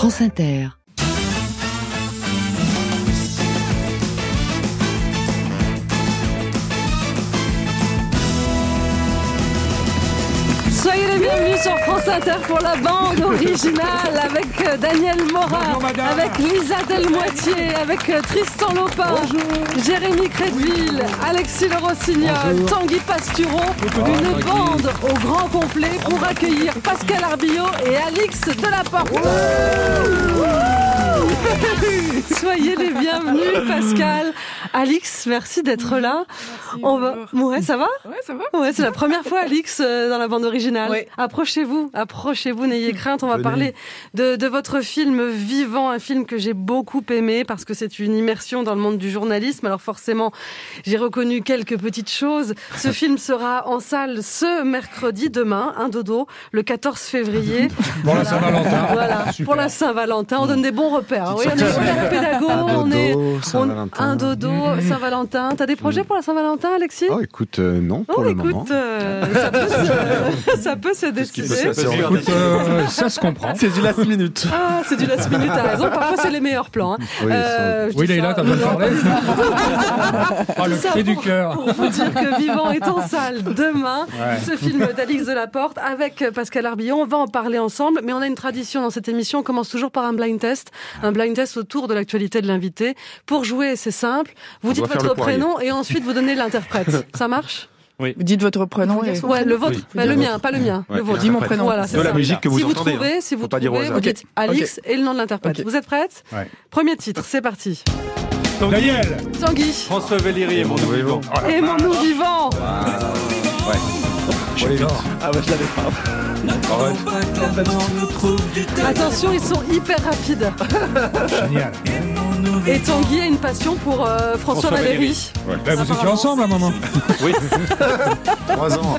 France Inter. Soyez les bienvenus sur France Inter pour la bande originale avec euh, Daniel Morin, avec Lisa Delmoitier, avec euh, Tristan Lopin, Jérémy Crédville, Alexis Le Rossignol, Tanguy Pastureau, une bande au grand complet pour accueillir Pascal Arbillot et Alix Delaporte. Soyez les bienvenus Pascal, Alix, merci d'être là. On va... Ouais, ça va Ouais, ça va. Ouais, c'est la première fois, Alix, euh, dans la bande originale. Ouais. Approchez-vous, approchez-vous, n'ayez crainte. On va parler de, de votre film Vivant, un film que j'ai beaucoup aimé parce que c'est une immersion dans le monde du journalisme. Alors forcément, j'ai reconnu quelques petites choses. Ce film sera en salle ce mercredi, demain, un dodo, le 14 février. Pour la Saint-Valentin. Voilà, Super. pour la Saint-Valentin, on donne des bons repères. Oui, on est super pédago, on est un dodo, Saint-Valentin. T'as des projets pour la Saint-Valentin, Alexis? Oh, écoute, euh, non, pour Oh, le écoute, moment. euh, ça, peut se, ça peut se qui peut décider. Écoute, euh, ça se comprend. C'est du last minute. Ah, c'est du last minute, t'as raison. Parfois, c'est les meilleurs plans. hein. Oui, Euh, Leïla, ça- t'as besoin de Non, parler Ah, le cri du cœur. Pour vous dire que Vivant est en salle demain, Ouais. ce film d'Alix Delaporte avec Pascal Arbillon. On va en parler ensemble, mais on a une tradition dans cette émission. On commence toujours par un blind test, un blind test autour de l'actualité de l'invité. Pour jouer, c'est simple. Vous On dites votre prénom et ensuite vous donnez l'interprète. Ça marche? Vous dites votre prénom et... Ouais, le vôtre. Bah, le mien, pas le mien. Ouais, le vôtre. dis mon prénom. Voilà, c'est De la ça. musique que vous si vous entendez, trouvez, hein. si vous Faut trouvez, hasard. vous dites Alix et le nom de l'interprète. Vous êtes prête? Ouais. Premier titre, c'est parti. Daniel Tanguy. François Valéry et mon nouveau vivant. Aimons-nous vivants. J'adore. Ah bah je l'avais pas. Attention, ils sont hyper rapides. Génial. Et Tanguy a une passion pour euh, François, François Valéry. Bah, vous étiez ensemble à un moment. Oui, Trois ans.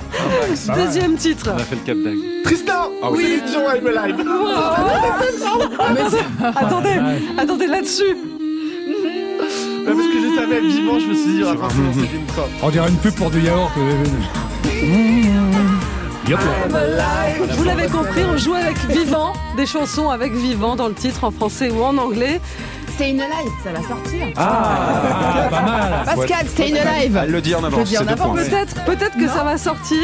Deuxième titre. on a fait le cap. Tristan Ah oui. Dion, I'm alive Attendez, attendez là-dessus. parce que je savais vivant, je me suis dit, ah, forcément, c'est une. On dirait une pub pour du yaourt. Vous l'avez compris, on joue avec Vivant, des chansons avec Vivant dans le titre en français ou en anglais. C'est une live, ça va sortir. Ah, pas mal. Pascal, c'est une live. Elle le dit en avance. Peut-être, peut-être que ça va sortir.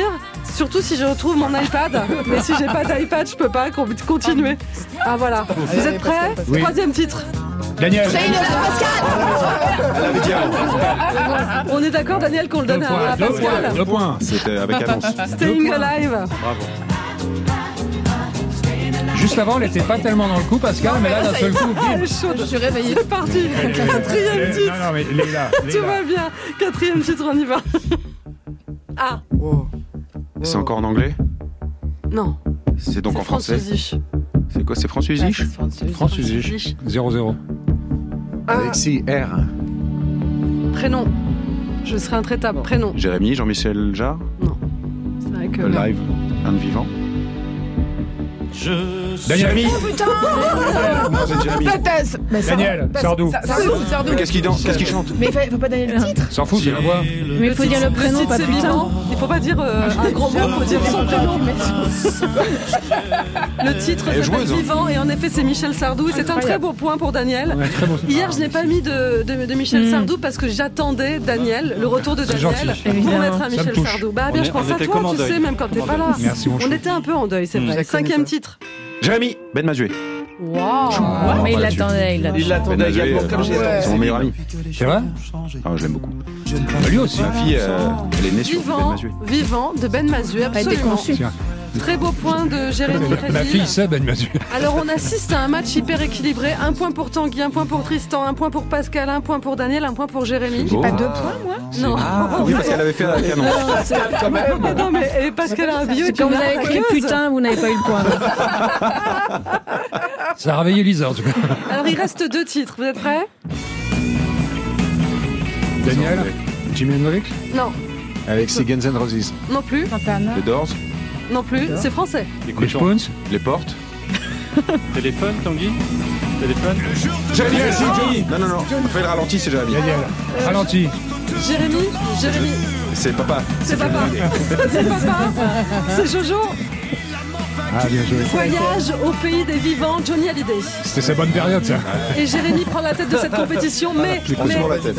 Surtout si je retrouve mon iPad. Mais si j'ai pas d'iPad, je peux pas con- continuer. Ah voilà. Vous êtes prêts? Troisième titre. Daniel. C'est une live, Pascal. Elle avait dit avant. On est d'accord, Daniel, qu'on le donne à, à Deux Pascal points. Deux points. C'était avec annonce. Staying Alive. Juste avant, elle était pas tellement dans le coup, Pascal, mais là, d'un seul coup, Elle est chaude. Je suis réveillée. C'est parti. Quatrième titre. Non, non, mais Léla. Tout va bien. Quatrième titre, on y va. Ah, C'est encore en anglais? Non. C'est donc en français? C'est quoi? C'est France Usage. 0-0. Ah, Alexis R. prénom. Je serai intraitable. Prénom. Jérémy, Jean-Michel Jarre, C'est vrai que. live, un vivant. Daniel. Non, c'est Jérémy. Thèse. Mais ça- Daniel, Sardou. Sardou, Sardou. Mais Qu'est-ce qu'il danse? Qu'est-ce qu'il chante? Mais il faut, faut pas donner le titre. S'en fout, c'est la voix. Mais il faut dire le prénom, titre, pas c'est putain. Il faut pas dire euh, un gros mot, il faut dire son prénom. Le titre Elle est s'appelle joueuse, hein. Vivant et en effet c'est Michel Sardou et c'est un très beau point pour Daniel. Hier je n'ai pas mis de, de, de Michel Sardou parce que j'attendais Daniel, le retour de Daniel, gentil. pour Évidemment. mettre un Michel touche. Sardou. Bah bien je pense on à était toi, en tu deuil? sais, même quand t'es Comme pas là. Merci, mon On chou. était un peu en deuil, c'est Je vrai. Cinquième titre. Jérémy, Ben Mazué. Waouh mais il l'attendait, il Ben l'attendait. l'attendait Mazué, également, comme C'est mon meilleur ami. C'est vrai Ah, je l'aime beaucoup. Bah, Lui aussi. Ma fille, euh, elle est née sur Ben Vivant, Mazué. vivant de Ben Mazué, a été absolument. conçu. Très beau point de Jérémy Ma fille, c'est Ben Mazu. Alors on assiste à un match hyper équilibré. Un point pour Tanguy, un point pour Tristan, un point pour Pascal, un point pour Daniel, un point pour Jérémy. Beau. Pas deux points, moi Non. Ah, oui, parce qu'elle avait fait la canon. Non mais et Pascal a un bio. Quand vous avez écrit putain, vous n'avez pas eu le point. Ça a réveillé Lisa, en tout cas. Alors il reste deux titres. Vous êtes prêts? Daniel, Jimi Hendrix, Non, Alexis Guns N' Roses. non plus, Les Doors, non plus. C'est français. les. Spoons. les portes. Téléphone, Tanguy Téléphone Jérémy, Jérémy Non, non, non. Fais le ralenti, c'est Jérémy. Daniel, ralenti. Jérémy, Jérémy, C'est papa. c'est papa. C'est papa. C'est Jojo. Ah, bien joué. Voyage au pays des vivants, Johnny Hallyday. C'était sa bonne période, ça. Et Jérémy prend la tête de cette compétition, mais, Je prends mais, toujours la tête.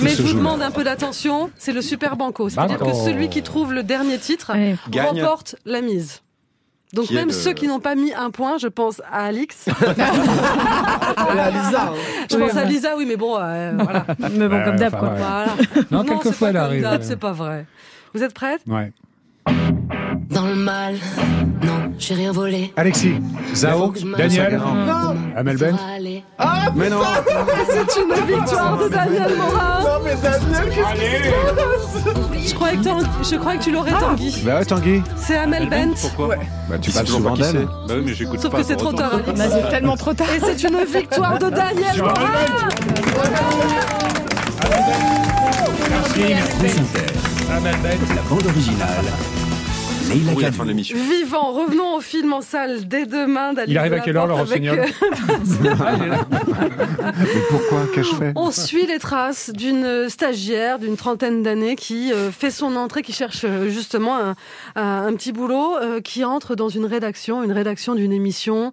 mais je vous demande un peu d'attention. C'est le super banco. C'est-à-dire que celui qui trouve le dernier titre Ouais. Remporte la mise. Donc Qui même ceux qui n'ont pas mis un point, je pense à Alix, à Lisa. hein. je Oui, pense à. Lisa, oui, mais bon, euh, voilà. Mais bon, comme d'hab, enfin, quoi. ouais. voilà. Non, quelquefois, elle arrive. C'est pas vrai. Vous êtes prête Ouais. Dans le mal, non, j'ai rien volé. Alexis, Zao, Daniel, Amel Ben. Aller. Mais non C'est une victoire de Daniel Morin. Non, mais Daniel, qu'est-ce Je croyais que, je croyais que tu l'aurais, Tanguy. Bah ouais, Tanguy. C'est Amel Bent. Pourquoi Bah tu parles souvent d'elle. Bah oui, mais j'écoute Sauf que c'est trop tard. Alix. c'est tellement trop tard. Et c'est une victoire de Daniel Morin. Merci, merci. Amel Ben. La bande originale. Leila Oui, la fin de l'émission. Vivant, revenons au film en salle dès demain. Il arrive à quelle heure, avec, rossignol euh, Mais pourquoi Qu'ai-je fait On suit les traces d'une stagiaire d'une trentaine d'années qui euh, fait son entrée, qui cherche euh, justement un, un- un petit boulot, qui entre dans une rédaction, une rédaction d'une émission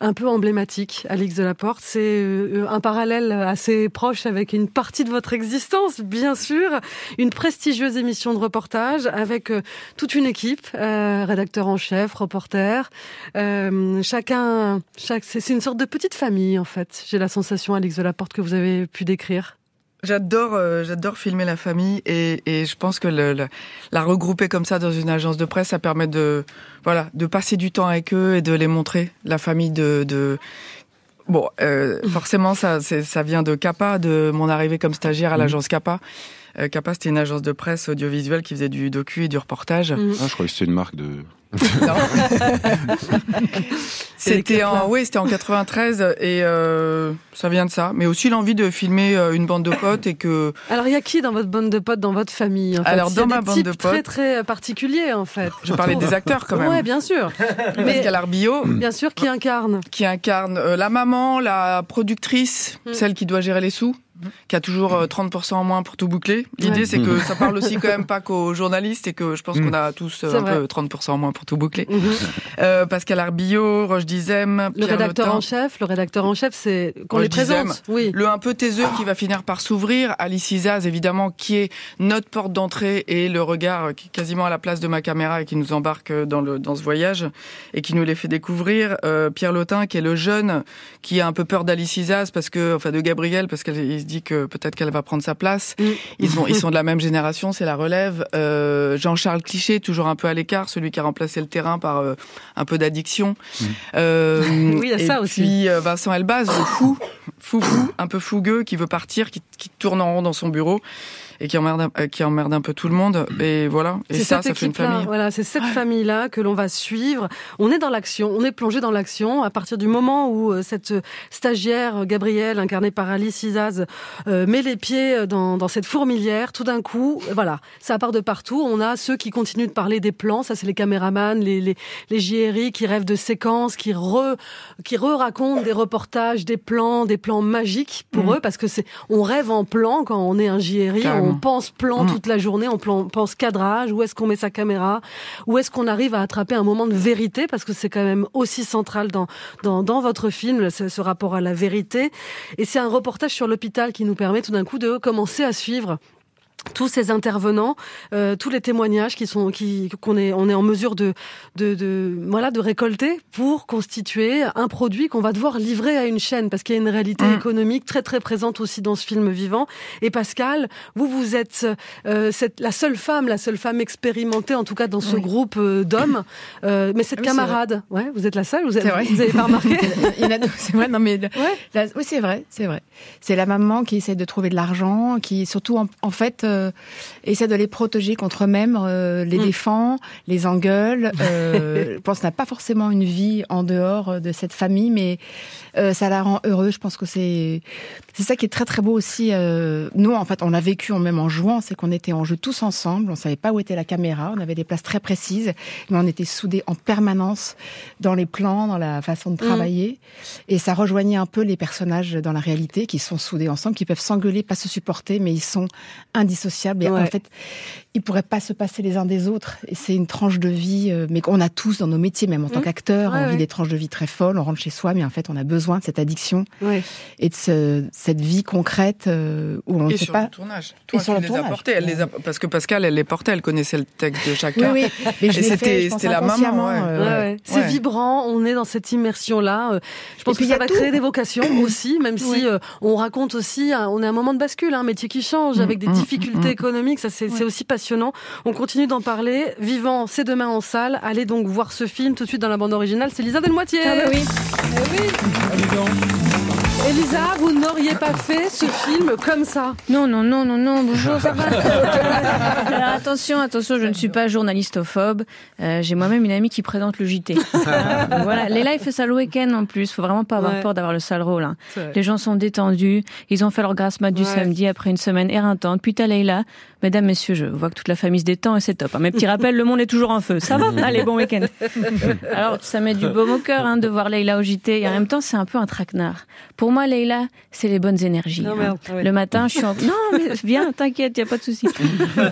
un peu emblématique, Alix Delaporte. C'est euh, un parallèle assez proche avec une partie de votre existence, bien sûr. Une prestigieuse émission de reportage avec euh, toute une équipe, euh, rédacteur en chef, reporter. Euh, chacun, chaque, c'est une sorte de petite famille, en fait. J'ai la sensation, Alix Delaporte, que vous avez pu décrire. J'adore, euh, j'adore filmer la famille et, et je pense que le, le- la regrouper comme ça dans une agence de presse, ça permet de, voilà, de passer du temps avec eux et de les montrer. La famille de, de bon, euh, forcément ça, ça vient de Kappa, de mon arrivée comme stagiaire à l'agence Kappa. Euh, Kappa, c'était une agence de presse audiovisuelle qui faisait du docu et du reportage. Mm. Ah, je croyais que c'était une marque de. Non. c'était en, oui, c'était en 93 et euh, ça vient de ça. Mais aussi l'envie de filmer euh, une bande de potes et que Alors, il y a qui dans votre bande de potes, dans votre famille en fait? Alors, Il y a dans des ma bande de très, potes- très particuliers, en fait. je parlais des acteurs quand même. Ouais, bien sûr. Mais, Pascal Arbillot, bien sûr, qui incarne. qui incarne euh, la maman, la productrice, Mm. celle qui doit gérer les sous, qui a toujours euh, 30% en moins pour tout boucler. L'idée, Ouais. c'est que ça parle aussi quand même pas qu'aux journalistes et que je pense qu'on a tous euh, un vrai. peu 30% en moins pour tout boucler. Mhm. Euh, Pascal Arbillot, Roche Dizem, Le Pierre rédacteur Lotin. en chef, le rédacteur en chef, c'est qu'on les présente. Oui. Le un peu taiseux qui va finir par s'ouvrir, Alice Isaz évidemment qui est notre porte d'entrée et le regard qui est quasiment à la place de ma caméra et qui nous embarque dans le dans ce voyage et qui nous les fait découvrir. Euh, Pierre Lotin qui est le jeune qui a un peu peur d'Alice Isaz parce que enfin de Gabriel parce qu'il se dit que peut-être qu'elle va prendre sa place. Mm. Ils sont ils sont de la même génération, c'est la relève. Euh, Jean-Charles Cliché toujours un peu à l'écart, celui qui a remplacé le terrain par euh, un peu d'addiction. Euh, Oui, il y a et ça aussi. Puis euh, Vincent Elbaz, le fou, fou, fou, un peu fougueux, qui veut partir, qui, qui tourne en rond dans son bureau et qui emmerde, un- euh, qui emmerde un peu tout le monde. Et voilà. Et C'est ça, ça fait une famille. Voilà, c'est cette famille-là que l'on va suivre. On est dans l'action, on est plongé dans l'action à partir du moment où euh, cette stagiaire euh, Gabrielle, incarnée par Alice Isaz, euh, met les pieds dans, dans cette fourmilière. Tout d'un coup, euh, voilà, ça part de partout. On a ceux qui continuent de parler des plans, ça c'est les caméramans, les, les, les JRI qui rêvent de séquences, qui re, qui re-racontent des reportages, des plans, des plans magiques pour Mhm. eux, parce que c'est, on rêve en plan quand on est un JRI, Carrément. On pense plan Mhm. toute la journée, on plan- pense cadrage, où est-ce qu'on met sa caméra, où est-ce qu'on arrive à attraper un moment de vérité, parce que c'est quand même aussi central dans, dans, dans votre film, ce, ce rapport à la vérité. Et c'est un reportage sur l'hôpital qui nous permet tout d'un coup de commencer à suivre tous ces intervenants, euh, tous les témoignages qui sont, qui, qu'on est, on est en mesure de, de, de, voilà, de récolter pour constituer un produit qu'on va devoir livrer à une chaîne, parce qu'il y a une réalité Mm. économique très très présente aussi dans ce film vivant. Et Pascal, vous vous êtes euh, cette, la seule femme, la seule femme expérimentée, en tout cas dans ce Oui. groupe euh, d'hommes. Euh, mais cette Ah oui, camarade, ouais, vous êtes la seule, vous avez, vous avez pas remarqué Il y en a deux, c'est vrai. Non, mais Ouais. la- oui, c'est vrai, c'est vrai. C'est la maman qui essaie de trouver de l'argent, qui surtout en, en fait euh, essaie de les protéger contre eux-mêmes, euh, les Mm. défend, les engueule. Euh, je pense n'a pas forcément une vie en dehors euh, de cette famille, mais ça la rend heureuse. Je pense que c'est c'est ça qui est très très beau aussi. nous, en fait, on l'a vécu en même en jouant, c'est qu'on était en jeu tous ensemble. On savait pas où était la caméra, on avait des places très précises, mais on était soudés en permanence dans les plans, dans la façon de travailler. Et ça rejoignait un peu les personnages dans la réalité qui sont soudés ensemble, qui peuvent s'engueuler, pas se supporter, mais ils sont indissociables. Et Ouais. en fait, ils pourraient pas se passer les uns des autres. Et c'est une tranche de vie, euh, mais qu'on a tous dans nos métiers, même en tant Mmh. qu'acteur. Ouais, on vit ouais. des tranches de vie très folles, on rentre chez soi, mais en fait, on a besoin de cette addiction Ouais. et de ce- cette vie concrète euh, où on ne Et sait sur pas. le tournage. Et sur tu le les tournage. portés. Elle les a... Parce que Pascal, elle les portait, elle connaissait le texte de chacun. Oui, oui. Mais je Et c'était la maman. euh, Ouais, ouais. ouais. C'est Ouais. vibrant, on est dans cette immersion-là. Je pense Et que ça a va tout. créer des vocations aussi, même si euh, on raconte aussi, on est à un moment de bascule, un métier qui change, avec des mm, difficultés économiques, ça c'est aussi passionnant. On continue d'en parler. Vivant, c'est demain en salle. Allez donc voir ce film tout de suite dans la bande originale. C'est Lisa Delmoitier. Ah bah oui. Eh oui. Elisa, vous n'auriez pas fait ce film comme ça. Non, non, non, non, non, bonjour, ça va Alors attention, attention, je ne suis pas journalistophobe. Euh, J'ai moi-même une amie qui présente le JT. Voilà. Léla, il fait ça le week-end en plus. Faut vraiment pas avoir Ouais. peur d'avoir le sale rôle. hein. Les gens sont détendus. Ils ont fait leur grasse mat du Ouais. samedi après une semaine éreintante. Puis t'as Leïla. Mesdames, messieurs, je vois que toute la famille se détend et c'est top. hein. Mes petits rappels, le monde est toujours en feu. Ça va? Allez, bon week-end. Alors, ça met du baume au cœur hein, de voir Leïla au JT. Et en même temps, c'est un peu un traquenard. Pour moi, Leïla, c'est les bonnes énergies. Non, hein. Le matin, je suis en... Non, mais viens, t'inquiète, y a pas de souci. C'est pas,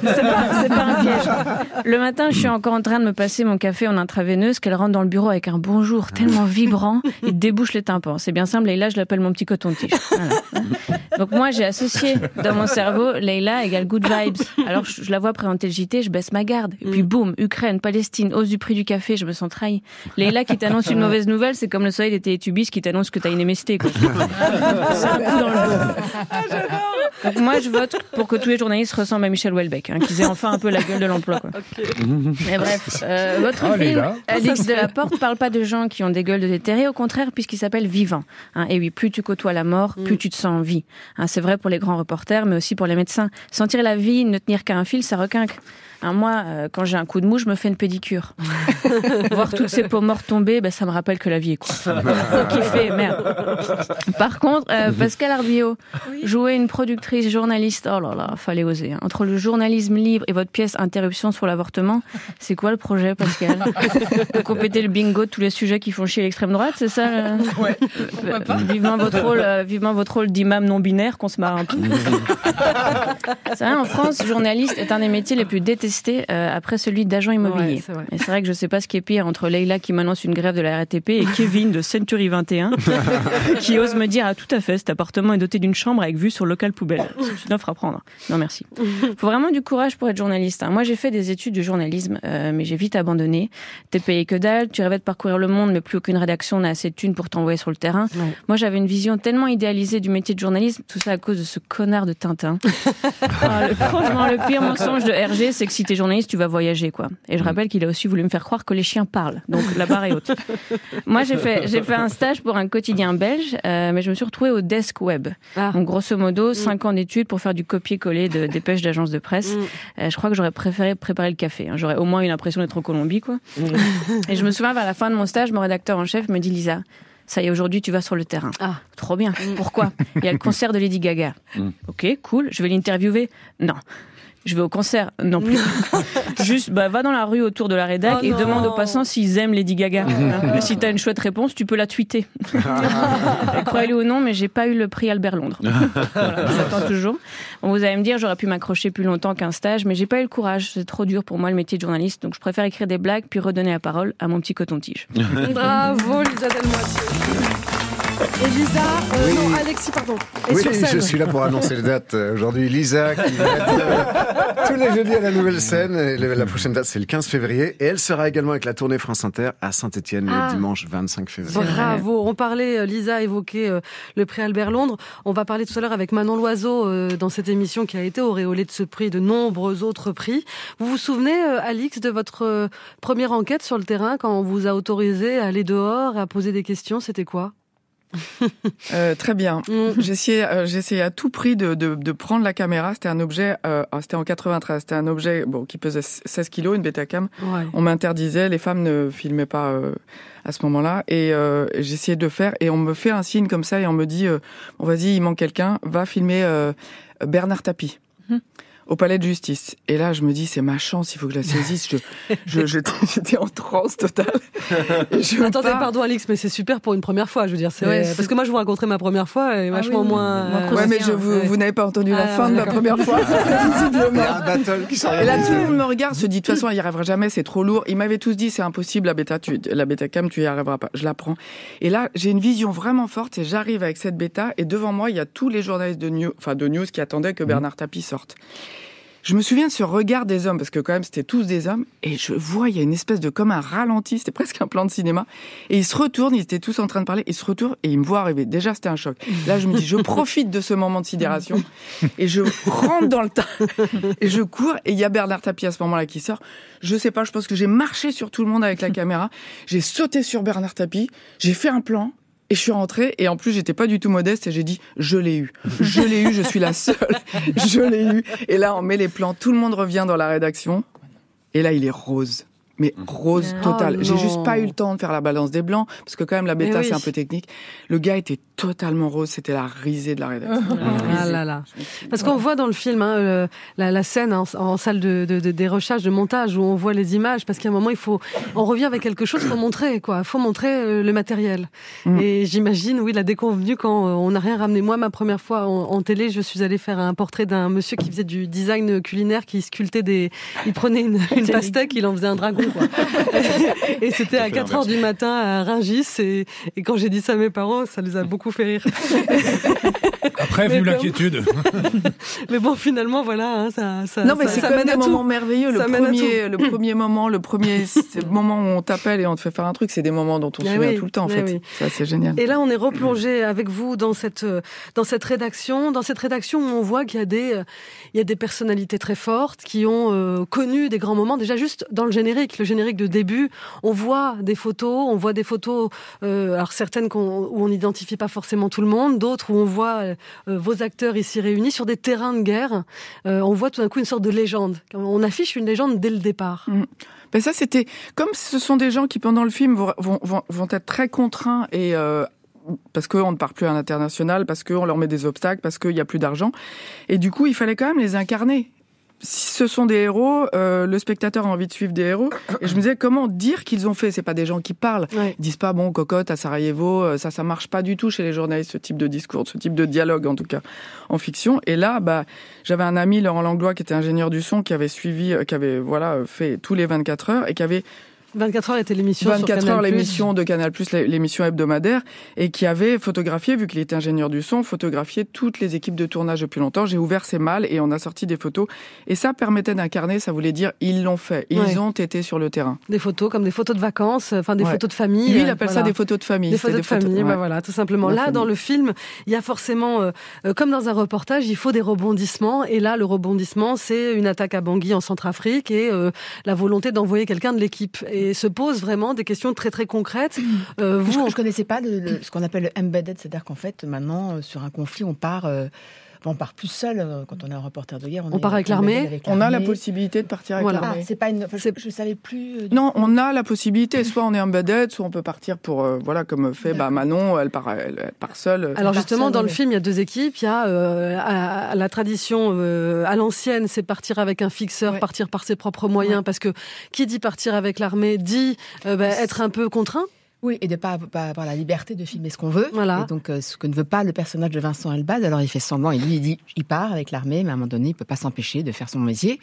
c'est pas un piège. Le matin, je suis encore en train de me passer mon café en intraveineuse qu'elle rentre dans le bureau avec un bonjour tellement vibrant, il débouche les tympans. C'est bien simple, Leïla, je l'appelle mon petit coton-tige. Voilà. Donc moi, j'ai associé dans mon cerveau Leïla égale good vibes. Alors je, je la vois présenter le JT, je baisse ma garde. Et puis boum, Ukraine, Palestine, hausse du prix du café, je me sens trahi. Leïla qui t'annonce une mauvaise nouvelle, c'est comme le soleil des Télétubbies qui t'annonce que t'as une MST. Quoi. C'est un coup dans le dos. Donc moi, je vote pour que tous les journalistes ressemblent à Michel Houellebecq, hein, qu'ils aient enfin un peu la gueule de l'emploi. quoi. Mais bref, euh, votre Oh, film. Alix Delaporte, parle pas de gens qui ont des gueules de déterrés, au contraire, puisqu'il s'appelle Vivant. Hein, et oui, plus tu côtoies la mort, plus tu te sens en vie. Hein, c'est vrai pour les grands reporters, mais aussi pour les médecins. Sentir la vie, ne tenir qu'à un fil, ça requinque. Hein, moi, euh, quand j'ai un coup de mou, je me fais une pédicure. Voir toutes ces peaux mortes tomber, ben, ça me rappelle que la vie est courte. Faut kiffer, merde. Par contre, euh, Pascal Arbillot, jouer une productrice journaliste, oh là là, fallait oser. hein. Entre le journalisme libre et votre pièce Interruption sur l'avortement, c'est quoi le projet, Pascal? Vous complétez le bingo de tous les sujets qui font chier l'extrême droite, c'est ça euh? Ouais, Euh, Vivement votre rôle, euh, vivement votre rôle d'imam non binaire, qu'on se marre un peu. C'est vrai, en France, journaliste est un des métiers les plus détestés euh, après celui d'agent immobilier. Ouais, c'est vrai. et c'est vrai que je sais pas ce qui est pire entre Leïla qui m'annonce une grève de la RATP et Kevin de Century 21 qui ose me dire ah tout à fait cet appartement est doté d'une chambre avec vue sur le local poubelle. C'est une offre à prendre. Non merci. Faut vraiment du courage pour être journaliste. hein. Moi j'ai fait des études de journalisme euh, mais j'ai vite abandonné. T'es payé que dalle, tu rêvais de parcourir le monde mais plus aucune rédaction n'a assez de thunes pour t'envoyer sur le terrain. Ouais. Moi j'avais une vision tellement idéalisée du métier de journalisme, tout ça à cause de ce connard de Tintin. Ah, le- franchement, le pire mensonge de Hergé, c'est que si t'es journaliste, tu vas voyager, quoi. Et je rappelle qu'il a aussi voulu me faire croire que les chiens parlent. Donc la barre est haute. Moi, j'ai fait, j'ai fait un stage pour un quotidien belge, euh, mais je me suis retrouvée au desk web. Ah. Donc grosso modo, cinq ans d'études pour faire du copier-coller de dépêches d'agences de presse. Mm. Euh, je crois que j'aurais préféré préparer le café. hein. J'aurais au moins eu l'impression d'être en Colombie, quoi. Et je me souviens, vers la fin de mon stage, mon rédacteur en chef me dit, Lisa, ça y est, aujourd'hui, tu vas sur le terrain. Ah. Trop bien. Pourquoi? Il y a le concert de Lady Gaga. Ok, cool. Je vais l'interviewer. Non. Je vais au concert Non plus. Juste, bah, va dans la rue autour de la rédac Oh et non. demande aux passants s'ils aiment Lady Gaga. Si t'as une chouette réponse, tu peux la tweeter. Et Croyez-le ou non, mais j'ai pas eu le prix Albert Londres. voilà, j'attends toujours. Bon, vous allez me dire, j'aurais pu m'accrocher plus longtemps qu'un stage, mais j'ai pas eu le courage. C'est trop dur pour moi le métier de journaliste, donc je préfère écrire des blagues puis redonner la parole à mon petit coton-tige. Bravo, Lisa Delmoitier. Et Lisa, euh, Oui. non, Alexis, pardon. Et Oui, sur scène. je suis là pour annoncer les dates. Euh, Aujourd'hui, Lisa qui va être euh, tous les jeudis à la nouvelle scène. Et la prochaine date, c'est le 15 février. Et elle sera également avec la tournée France Inter à Saint-Etienne Ah. le dimanche 25 février. Bravo. On parlait, Lisa évoquait euh, le prix Albert Londres. On va parler tout à l'heure avec Manon Loiseau euh, dans cette émission qui a été auréolée de ce prix, de nombreux autres prix. Vous vous souvenez, euh, Alix, de votre euh, première enquête sur le terrain quand on vous a autorisé à aller dehors et à poser des questions? C'était quoi? Euh, très bien. Mm. J'essayais, euh, j'essayais à tout prix de, de, de prendre la caméra. C'était un objet, euh, ah, c'était en 93. C'était un objet bon qui pesait 16 kilos, une Betacam. Ouais. On m'interdisait, les femmes ne filmaient pas à ce moment-là. Et j'essayais de le faire. Et on me fait un signe comme ça et on me dit, bon vas-y, il manque quelqu'un, va filmer Bernard Tapie. Mhm. Au palais de justice. Et là, je me dis, c'est ma chance, il faut que je la saisisse. Je, je, je- j'étais en transe totale. Je Attendez, pars. pardon Alix, mais c'est super pour une première fois, je veux dire. c'est- Ouais, c'est- parce que moi, je vous raconterai ma première fois, et vachement oui, moins. Moi, euh, ouais, mais je, vous, vous n'avez pas entendu la Ah, fin de ma première fois. visiblement. Il Et là, tout le monde me regarde, se dit, de toute façon, elle y arrivera jamais, c'est trop lourd. Ils m'avaient tous dit, c'est impossible, la bêta, tu, la bêta cam, tu y arriveras pas. Je la prends. Et là, j'ai une vision vraiment forte et j'arrive avec cette bêta et devant moi, il y a tous les journalistes de news, enfin, de news qui attendaient que Bernard Tapie sorte. Je me souviens de ce regard des hommes, parce que quand même c'était tous des hommes, et je vois, il y a une espèce de comme un ralenti, c'était presque un plan de cinéma, et ils se retournent, ils étaient tous en train de parler, ils se retournent et ils me voient arriver. Déjà c'était un choc. Là je me dis, je profite de ce moment de sidération, et je rentre dans le tas, et je cours, et il y a Bernard Tapie à ce moment-là qui sort. Je sais pas, je pense que j'ai marché sur tout le monde avec la caméra, j'ai sauté sur Bernard Tapie, j'ai fait un plan, et je suis rentrée, et en plus, j'étais pas du tout modeste, et j'ai dit, je l'ai eu. Je l'ai eu, je suis la seule. Je l'ai eu. Et là, on met les plans, tout le monde revient dans la rédaction. Et là, il est rose. Mais rose Oh total. J'ai juste pas eu le temps de faire la balance des blancs, parce que quand même, la bêta, oui. c'est un peu technique. Le gars était totalement rose, c'était la risée de la rédaction. Ah là là. Parce qu'on voit dans le film hein, euh, la, la scène en, en salle de, de, de dérochage, de montage, où on voit les images, parce qu'à un moment, il faut, on revient avec quelque chose, faut montrer, quoi. Faut montrer euh, le matériel. Mm. Et j'imagine, oui, la déconvenue quand euh, on n'a rien ramené. Moi, ma première fois en, en télé, je suis allée faire un portrait d'un monsieur qui faisait du design culinaire, qui sculptait des, il prenait une, une pastèque, il en faisait un dragon, quoi. et c'était à fait 4 heures du matin à Rungis, et, et quand j'ai dit ça à mes parents, ça les a beaucoup fait rire. Après, Mais vu l'inquiétude. Mais bon, finalement, voilà, hein, ça, ça, Non, mais ça- c'est quand même des moments merveilleux. Le premier, le premier moment, le premier moment où on t'appelle et on te fait faire un truc, c'est des moments dont on se souvient oui, tout le temps, en fait. oui. Ça, c'est génial. Et là, on est replongé avec vous dans cette dans cette rédaction, dans cette rédaction où on voit qu'il y a des euh, il y a des personnalités très fortes qui ont euh, connu des grands moments. Déjà juste dans le générique, le générique de début, on voit des photos, on voit des photos, euh, alors certaines où on n'identifie pas forcément tout le monde, d'autres où on voit euh, vos acteurs ici réunis sur des terrains de guerre. Euh, on voit tout d'un coup une sorte de légende. On affiche une légende dès le départ. Ben ça, c'était comme ce sont des gens qui pendant le film vont, être très contraints et parce qu'on ne part plus à l'international, parce qu'on leur met des obstacles, parce qu'il n'y a plus d'argent. Et du coup, il fallait quand même les incarner. Si ce sont des héros, euh, le spectateur a envie de suivre des héros. Et je me disais, comment dire qu'ils ont fait? C'est pas des gens qui parlent. Ouais. Ils disent pas, bon, cocotte à Sarajevo, euh, ça, ça marche pas du tout chez les journalistes, ce type de discours, ce type de dialogue, en tout cas, en fiction. Et là, bah, j'avais un ami, Laurent Langlois, qui était ingénieur du son, qui avait suivi, euh, qui avait, voilà, fait tous les 24 heures et qui avait 24 heures était l'émission. sur 24 heures l'émission de Canal+, l'émission hebdomadaire, et qui avait photographié, vu qu'il était ingénieur du son, photographié toutes les équipes de tournage depuis longtemps. J'ai ouvert ses malles et on a sorti des photos. Et ça permettait d'incarner, ça voulait dire, ils l'ont fait. Ils Ouais. ont été sur le terrain. Des photos comme des photos de vacances, enfin des Ouais. photos de famille. Lui, il euh, appelle ça des photos de famille. Des photos de famille, bah voilà, tout simplement. Là, famille. dans le film, il y a forcément, euh, euh, comme dans un reportage, il faut des rebondissements. Et là, le rebondissement, c'est une attaque à Bangui en Centrafrique et euh, la volonté d'envoyer quelqu'un de l'équipe. Et se pose vraiment des questions très très concrètes. Euh, vous, Je, je connaissais pas le- le- ce qu'on appelle le embedded, c'est-à-dire qu'en fait, maintenant, euh, sur un conflit, on part, euh, on part plus seul euh, quand on est un reporter de guerre. On est part avec l'armée. On a la l'armée. possibilité de partir avec Voilà. Ah, l'armée. c'est pas une. enfin, je, je savais plus. euh, Non, coup. on a la possibilité. Soit on est embedded, soit on peut partir pour, euh, voilà, comme fait bah, Manon, elle part, elle, elle part seule. Alors justement, dans le film, il y a deux équipes. Il y a euh, à, à la tradition euh, à l'ancienne, c'est partir avec un fixeur, Ouais. partir par ses propres moyens, parce que qui dit partir avec l'armée dit euh, bah, être un peu contraint. Oui, et de pas, pas avoir la liberté de filmer ce qu'on veut. Voilà. Et donc, euh, ce que ne veut pas le personnage de Vincent Elbaz, alors il fait semblant, et lui, il dit, il part avec l'armée, mais à un moment donné, il peut pas s'empêcher de faire son métier,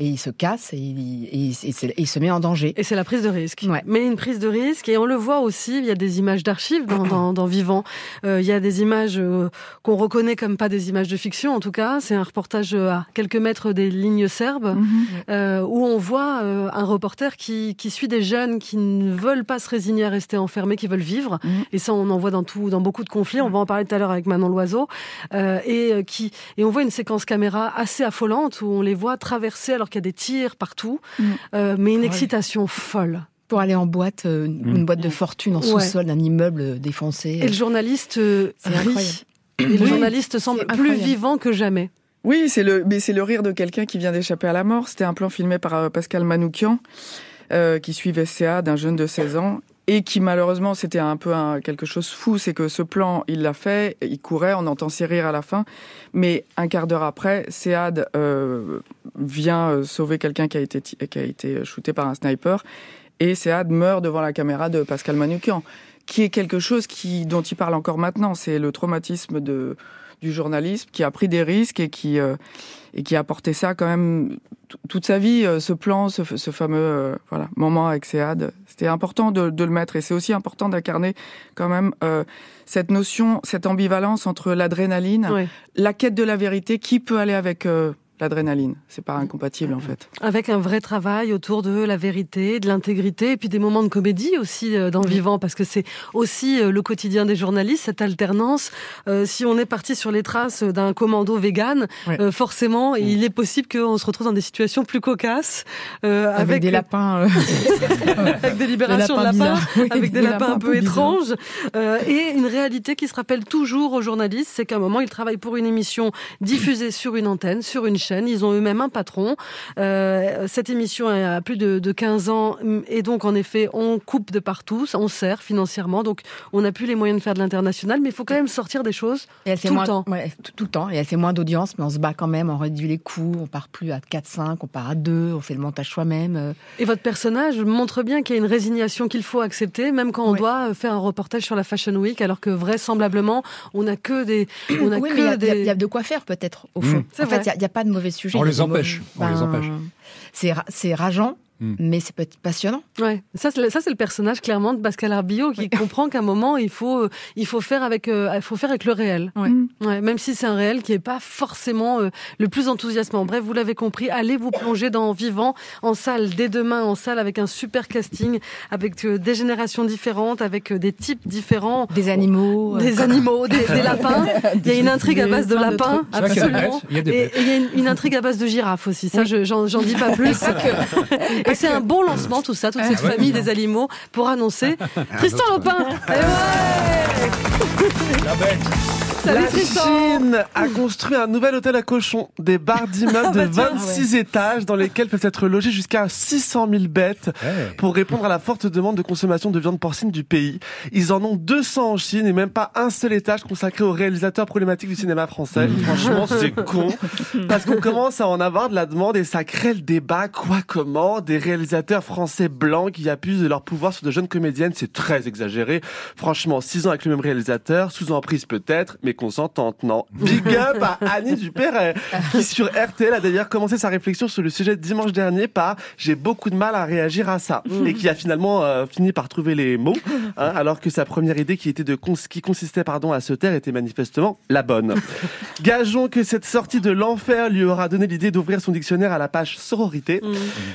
et il se casse, et il, et il- et c'est- et il se met en danger. Et c'est la prise de risque. Ouais. Mais une prise de risque, et on le voit aussi, il y a des images d'archives dans, dans, dans Vivant. Euh, il y a des images euh, qu'on reconnaît comme pas des images de fiction, en tout cas. C'est un reportage euh, à quelques mètres des lignes serbes, Mhm. euh, où on voit euh, un reporter qui, qui suit des jeunes qui ne veulent pas se résigner à rester enfermés, qui veulent vivre. Mhm. Et ça, on en voit dans, tout, dans beaucoup de conflits. On va en parler tout à l'heure avec Manon Loiseau. Euh, et, euh, qui, et on voit une séquence caméra assez affolante, où on les voit traverser alors qu'il y a des tirs partout, Mhm. euh, mais une Ouais. excitation folle. Pour aller en boîte, euh, une, Mm. une boîte de fortune en Ouais. sous-sol d'un immeuble euh, défoncé. Et le journaliste euh, C'est rit. incroyable. Et le Oui, journaliste semble plus vivant que jamais. Oui, c'est le, mais c'est le rire de quelqu'un qui vient d'échapper à la mort. C'était un plan filmé par Pascal Manoukian, euh, qui suivait CA d'un jeune de 16 ans. Et qui malheureusement c'était un peu un, quelque chose de fou, c'est que ce plan il l'a fait, il courait, on entend ses rires à la fin, mais un quart d'heure après, Sead euh, vient euh, sauver quelqu'un qui a été qui a été shooté par un sniper. Et Sead meurt devant la caméra de Pascal Manoukian, qui est quelque chose qui dont il parle encore maintenant, c'est le traumatisme de du journalisme qui a pris des risques et qui euh, et qui a porté ça quand même toute sa vie. euh, ce plan, ce, ce fameux euh, voilà moment avec Sead, c'était important de, de le mettre et c'est aussi important d'incarner quand même euh, cette notion, cette ambivalence entre l'adrénaline, la quête de la vérité, qui peut aller avec euh, l'adrénaline. C'est pas incompatible en fait. Avec un vrai travail autour de la vérité, de l'intégrité, et puis des moments de comédie aussi euh, dans Vivant, parce que c'est aussi euh, le quotidien des journalistes, cette alternance. Euh, si on est parti sur les traces d'un commando vegan, Ouais. euh, forcément, il est possible qu'on se retrouve dans des situations plus cocasses, euh, Avec, des lapins. euh, avec des libérations de lapins lapins, bizarres. Oui, avec des, des lapins lapins un un peu peu bizarres. étranges, euh, et une réalité qui se rappelle toujours aux journalistes, c'est qu'à un moment, ils travaillent pour une émission diffusée sur une antenne, sur une chaîne, ils ont eux-mêmes un patron. Euh, cette émission a plus de, de 15 ans, et donc en effet, on coupe de partout, on sert financièrement, donc on n'a plus les moyens de faire de l'international, mais il faut quand même sortir des choses Et elle fait tout moins, le temps. ouais, tout, tout le temps. Et elle fait moins d'audience, mais on se bat quand même, on réduit les coûts, on part plus à 4-5, on part à 2, on fait le montage soi-même. euh. Et votre personnage montre bien qu'il y a une résignation qu'il faut accepter, même quand on Ouais. doit faire un reportage sur la Fashion Week, alors que vraisemblablement, on n'a que des, on a oui, que mais il y a- y, y de quoi faire peut-être, au fond. Mm. C'est En fait, il y a- il n'y a, pas de mauvais. On les empêche, mauvais- on les Ben, empêche. C'est rageant, Mm. mais c'est peut-être passionnant. Ouais, ça c'est le- ça c'est le personnage clairement de Pascal Arbillot qui comprend qu'à un moment il faut euh, il faut faire avec euh, il faut faire avec le réel. Ouais. Ouais, même si c'est un réel qui est pas forcément euh, le plus enthousiasmant. Bref, vous l'avez compris, allez vous plonger dans Vivant en salle dès demain en salle avec un super casting avec euh, des générations différentes avec euh, des types différents. Des animaux. euh, Des animaux, des, des lapins. Il y a une intrigue à base de lapins, absolument. bêtes, il y a des Et il y a une, une intrigue à base de girafes aussi. Ça, je- j'en j'en dis pas plus. Et c'est un bon lancement, tout ça, toute cette Ah ouais. famille des animaux, pour annoncer Tristan Lopin. Eh ouais La bête. Salut la Tristan. Chine a construit un nouvel hôtel à cochons, des barres d'immeubles de 26 étages dans lesquels peuvent être logées jusqu'à 600 000 bêtes Ouais. pour répondre à la forte demande de consommation de viande porcine du pays. Ils en ont 200 en Chine et même pas un seul étage consacré aux réalisateurs problématiques du cinéma français. Franchement, c'est con parce qu'on commence à en avoir de la demande et ça crée le débat quoi comment? Des réalisateurs français blancs qui abusent de leur pouvoir sur de jeunes comédiennes, c'est très exagéré. Franchement, 6 ans avec le même réalisateur, sous emprise peut-être, mais consentante non. Big up à Annie Dupéret qui sur RTL a d'ailleurs commencé sa réflexion sur le sujet dimanche dernier par j'ai beaucoup de mal à réagir à ça et qui a finalement euh, fini par trouver les mots hein, alors que sa première idée qui était de cons- qui consistait pardon à se taire était manifestement la bonne. Gageons que cette sortie de l'enfer lui aura donné l'idée d'ouvrir son dictionnaire à la page sororité.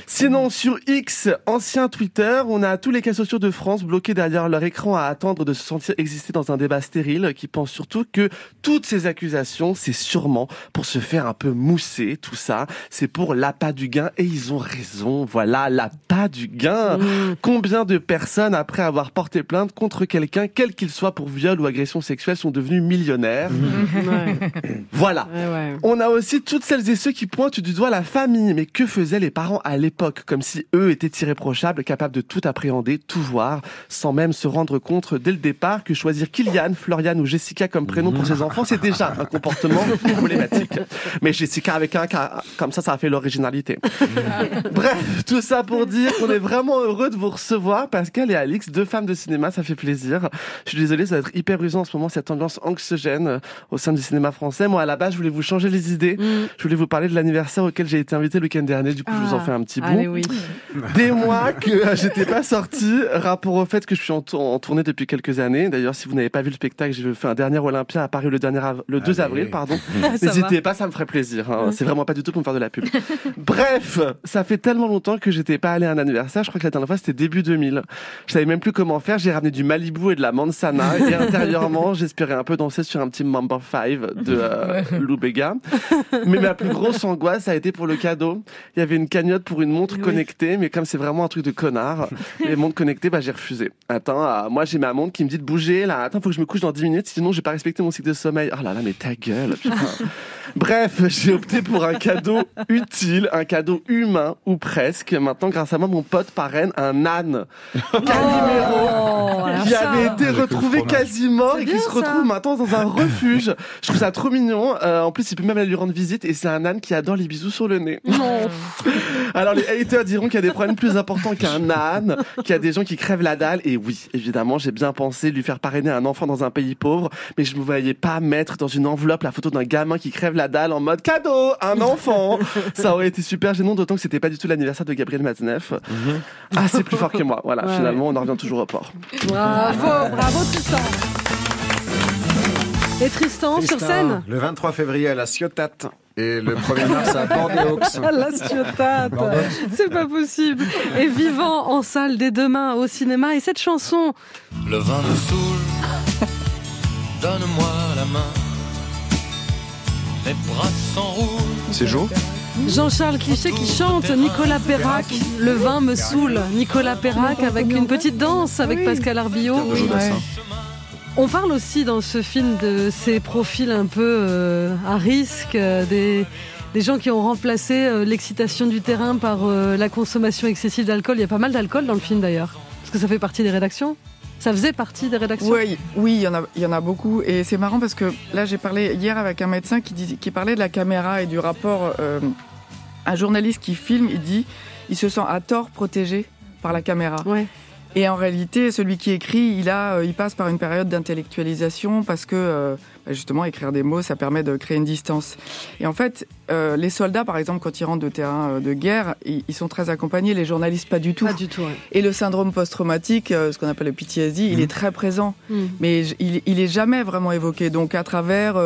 Sinon, sur X, ancien Twitter, on a tous les cas sociaux de France bloqués derrière leur écran à attendre de se sentir exister dans un débat stérile qui pense surtout que toutes ces accusations, c'est sûrement pour se faire un peu mousser, tout ça. C'est pour l'appât du gain et ils ont raison. Voilà, l'appât du gain. Combien de personnes, après avoir porté plainte contre quelqu'un, quel qu'il soit pour viol ou agression sexuelle, sont devenus millionnaires? Ouais, Voilà. ouais, ouais. On a aussi toutes celles et ceux qui pointent du doigt la famille. Mais que faisaient les parents à l'époque? Comme si eux étaient irréprochables, capables de tout appréhender, tout voir, sans même se rendre compte dès le départ que choisir Kylian, Florian ou Jessica comme prénom pour ses enfants, c'est déjà un comportement problématique. Mais Jessica avec un K, comme ça, ça a fait l'originalité. Bref, tout ça pour dire qu'on est vraiment heureux de vous recevoir, Pascal et Alix, deux femmes de cinéma, ça fait plaisir. Je suis désolé, ça va être hyper usant en ce moment, cette ambiance anxiogène euh, au sein du cinéma français. Moi, à la base, je voulais vous changer les idées. Je voulais vous parler de l'anniversaire auquel j'ai été invité le week-end dernier. Du coup, je vous en fais un petit bout. Oui. Des mois que euh, j'étais pas sorti, rapport au fait que je suis en tournée depuis quelques années. D'ailleurs, si vous n'avez pas vu le spectacle, j'ai fait un dernier Olympia à Paris le, dernier av- le 2 Allez. avril, pardon. Ça N'hésitez pas, ça me ferait plaisir. hein. C'est vraiment pas du tout pour me faire de la pub. Bref, ça fait tellement longtemps que j'étais pas allé à un anniversaire. Je crois que la dernière fois c'était début 2000. Je savais même plus comment faire. J'ai ramené du Malibu et de la Mansana et intérieurement, j'espérais un peu danser sur un petit Number 5 de euh, Lou Bega. Mais ma plus grosse angoisse a été pour le cadeau. Il y avait une cagnotte pour une montre Oui. connectée, mais comme c'est vraiment un truc de connard, les montres connectées, bah j'ai refusé. Attends, euh, moi j'ai ma montre qui me dit de bouger là. Attends, faut que je me couche dans 10 minutes, sinon je vais pas respecter mon de sommeil. Ah là là, mais ta gueule. Bref, j'ai opté pour un cadeau utile, un cadeau humain, ou presque. Maintenant, grâce à moi, mon pote parraine un âne. Calimero, qui ça. avait été retrouvé quasi mort et qui se ça. retrouve maintenant dans un refuge. Je trouve ça trop mignon. Euh, en plus, il peut même aller lui rendre visite et c'est un âne qui adore les bisous sur le nez. Non. Alors les haters diront qu'il y a des problèmes plus importants qu'un âne, qu'il y a des gens qui crèvent la dalle. Et oui, évidemment, j'ai bien pensé lui faire parrainer un enfant dans un pays pauvre, mais je me voyais pas mettre dans une enveloppe la photo d'un gamin qui crève la dalle en mode cadeau, un enfant. Ça aurait été super gênant, d'autant que c'était pas du tout l'anniversaire de Gabriel Matzneff. Ah, c'est plus fort que moi. Voilà, Ouais. finalement, on en revient toujours au port. Bravo, bravo Tristan. Et Tristan, sur scène Le 23 février à la Ciotat et le 1er mars à Bordeaux. Ah, la Ciotat. C'est pas possible. Et vivant en salle dès demain au cinéma. Et cette chanson, Le vin me saoule, donne-moi la main. Mes bras s'enroulent. C'est Jo Jean-Charles Cliché qui chante Nicolas Perrac, Le vin me saoule. Nicolas Perrac avec une petite danse avec Pascal Arbillot. On parle aussi dans ce film de ces profils un peu euh, à risque, euh, des, des gens qui ont remplacé euh, l'excitation du terrain par la consommation excessive d'alcool. Il y a pas mal d'alcool dans le film d'ailleurs, parce que ça fait partie des rédactions. Ça faisait partie des rédactions. Oui, oui, il y en a, il y en a beaucoup, et c'est marrant parce que là, j'ai parlé hier avec un médecin qui, dis- qui parlait de la caméra et du rapport. euh, un journaliste qui filme, il dit, il se sent à tort protégé par la caméra. Ouais. Et en réalité, celui qui écrit, il a, euh, il passe par une période d'intellectualisation parce que euh, bah, justement, écrire des mots, ça permet de créer une distance. Et en fait, euh, les soldats, par exemple, quand ils rentrent de terrain de guerre, ils, ils sont très accompagnés. Les journalistes, pas du tout. Pas du tout. ouais. Et le syndrome post-traumatique, euh, ce qu'on appelle le PTSD, il est très présent, Mm. mais il, il est jamais vraiment évoqué. Donc à travers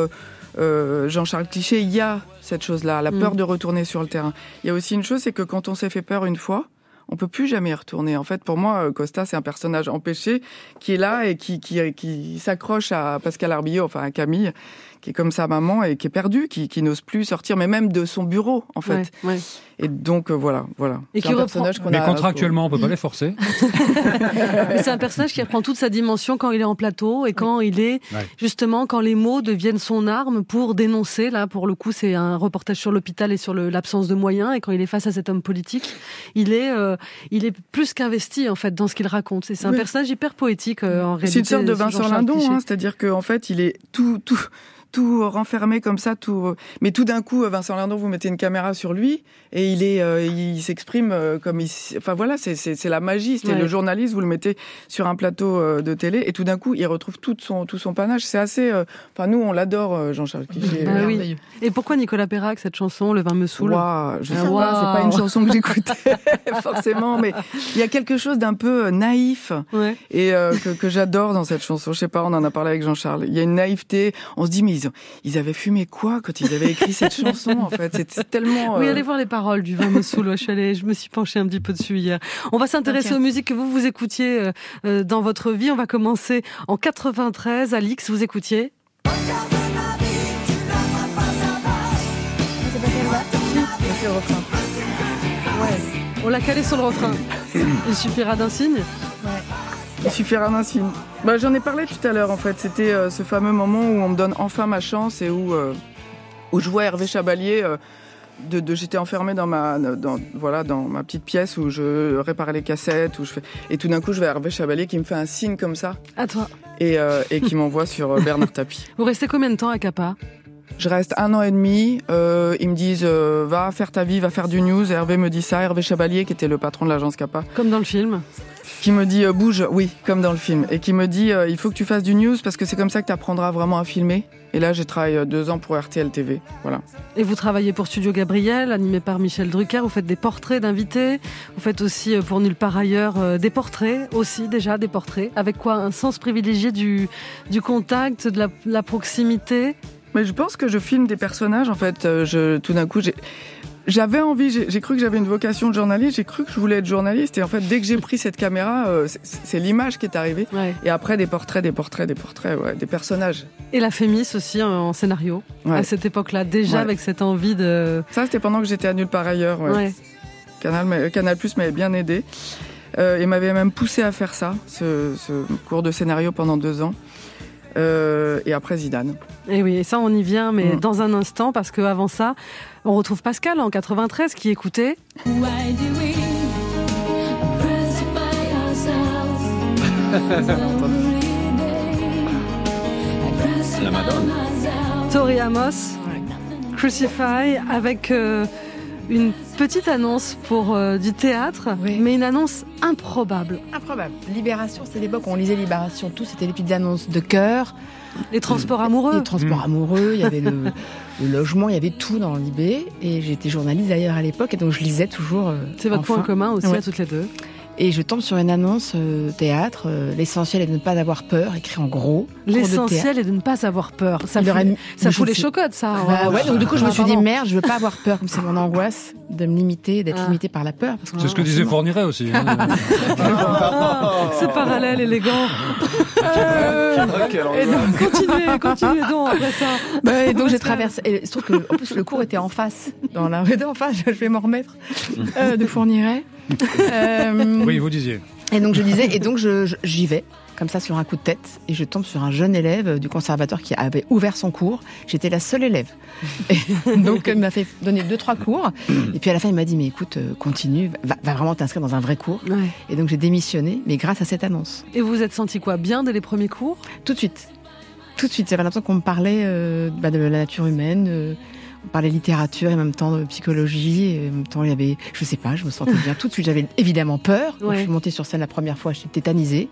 euh, Jean-Charles Cliché, il y a cette chose-là, la Mm. peur de retourner sur le terrain. Il y a aussi une chose, c'est que quand on s'est fait peur une fois, on peut plus jamais y retourner. En fait, pour moi, euh, Costa, c'est un personnage empêché qui est là et qui, qui, qui s'accroche à Pascal Arbillot, enfin à Camille, qui est comme sa maman et qui est perdu, qui, qui n'ose plus sortir, mais même de son bureau, en fait. Ouais, ouais. Et donc, euh, voilà, voilà. Et C'est qui un reprend- personnage qu'on Mais a- contractuellement, on peut pas les forcer. C'est un personnage qui reprend toute sa dimension quand il est en plateau et quand il est Ouais. justement quand les mots deviennent son arme pour dénoncer. Là, pour le coup, c'est un reportage sur l'hôpital et sur l'absence de moyens. Et quand il est face à cet homme politique, il est, euh, il est plus qu'investi en fait dans ce qu'il raconte. C'est un Oui. personnage hyper poétique euh, en réalité. C'est une sorte de ce Vincent Lindon, hein, c'est-à-dire qu'en fait, il est tout, tout, tout renfermé comme ça, tout. Mais tout d'un coup, Vincent Lindon, vous mettez une caméra sur lui et il est, euh, il s'exprime euh, comme il. Enfin voilà, c'est c'est c'est la magie. C'est Ouais. le journaliste, vous le mettez sur un plateau euh, de télé et tout d'un coup, il retrouve tout son tout son panache. C'est assez. euh, Enfin nous, on l'adore, euh, Jean-Charles Cliché. Bah oui. Et pourquoi Nicolas Perrac cette chanson Le vin me saoule? Waouh, je sais Ah, pas, c'est pas une chanson que j'écoutais forcément, mais il y a quelque chose d'un peu euh, naïf Ouais. et euh, que, que j'adore dans cette chanson. Je sais pas, on en a parlé avec Jean-Charles. Il y a une naïveté. On se dit mais ils, ont- ils avaient fumé quoi quand ils avaient écrit cette chanson en fait? C'est c'est tellement. Oui, euh, allez voir les paroles du vin me saoule. Ouais, Je, allée- je me suis penchée un petit peu dessus hier. On va s'intéresser aux musiques que vous vous écoutiez euh, euh, dans votre vie. On va commencer en 93. Alix, vous écoutiez? C'est le refrain. On l'a calé sur le refrain. Il suffira d'un signe. Il suffira d'un signe. Bah, J'en ai parlé tout à l'heure en fait. C'était euh, ce fameux moment où on me donne enfin ma chance et où, euh, où je vois Hervé Chabalier. euh, de, de- j'étais enfermée dans ma dans, voilà dans ma petite pièce où je réparais les cassettes où je fais et tout d'un coup je vois Hervé Chabalier qui me fait un signe comme ça À toi. et, et qui m'envoie sur Bernard Tapie. Vous restez combien de temps à Capa? Je reste un an et demi. euh, ils me disent euh, va faire ta vie, va faire du news. Hervé me dit ça. Hervé Chabalier, qui était le patron de l'agence Kappa, Comme dans le film. Qui me dit euh, bouge, oui, comme dans le film, et qui me dit euh, il faut que tu fasses du news parce que c'est comme ça que tu apprendras vraiment à filmer. Et là, j'ai travaillé euh, deux ans pour RTL TV. Voilà. Et vous travaillez pour Studio Gabriel, animé par Michel Drucker. Vous faites des portraits d'invités. Vous faites aussi pour Nulle part ailleurs euh, des portraits, aussi déjà des portraits. Avec quoi? Un sens privilégié du, du contact, de la, la proximité? Mais je pense que je filme des personnages. En fait, je, tout d'un coup, j'ai. J'avais envie, j'ai cru que j'avais une vocation de journaliste, j'ai cru que je voulais être journaliste, et en fait, dès que j'ai pris cette caméra, euh, c'est- l'image qui est arrivée. Ouais. Et après, des portraits, des portraits, des portraits, ouais, des personnages. Et la Fémis aussi en, en scénario. Ouais. À cette époque-là, déjà avec cette envie de. Ça, c'était pendant que j'étais à nulle part ailleurs. Canal, Canal Plus m'avait bien aidé euh, et m'avait même poussé à faire ça, ce, ce cours de scénario pendant deux ans. Euh, et après Zidane. Et oui, et ça, on y vient, mais Mm. dans un instant, parce qu'avant ça, on retrouve Pascal en 93 qui écoutait. La Madone. Tori Amos, Crucify, avec euh, une petite annonce pour euh, du théâtre, mais une annonce improbable. Improbable. Libération, c'est l'époque où on lisait Libération, tout, c'était les petites annonces de cœur. Les transports amoureux. Les transports amoureux, il y avait le, le logement, il y avait tout dans Libé. Et j'étais journaliste d'ailleurs à l'époque, et donc je lisais toujours. euh, C'est votre enfin. point commun aussi Ouais. à toutes les deux. Et je tombe sur une annonce euh, théâtre. euh, L'essentiel est de ne pas avoir peur, écrit en gros. L'essentiel est de ne pas avoir peur. Ça fout, aurait ça fout je les sais- chocottes, ça. Bah hein. ouais, donc du coup je me suis dit merde, je veux pas avoir peur, comme c'est mon angoisse de me limiter, d'être Ah. limité par la peur. C'est ce que disait Fourniret aussi. hein. Ah, Ce parallèle élégant. Et donc, continuez, continuez donc après ça. Bah, et donc j'ai traversé. Et se trouve que en plus le cours était en face, dans la rue d'en face. Je vais m'en remettre euh, de Fourniret. Euh, Oui, vous disiez. Et donc je disais, et donc je- je- j'y vais comme ça sur un coup de tête et je tombe sur un jeune élève du conservateur qui avait ouvert son cours. J'étais la seule élève. Et donc il m'a fait donner deux trois cours et puis à la fin il m'a dit mais écoute euh, continue, va, va vraiment t'inscrire dans un vrai cours. Ouais. Et donc j'ai démissionné, mais grâce à cette annonce. Et vous vous êtes senti quoi? Bien dès les premiers cours? Tout de suite. Tout de suite. J'avais l'impression qu'on me parlait euh, bah, de la nature humaine. euh, on parlait littérature et en même temps de psychologie. Et en même temps, il y avait, je sais pas, je me sentais bien. Tout de suite, j'avais évidemment peur. Quand Ouais. je suis montée sur scène la première fois, j'étais tétanisée.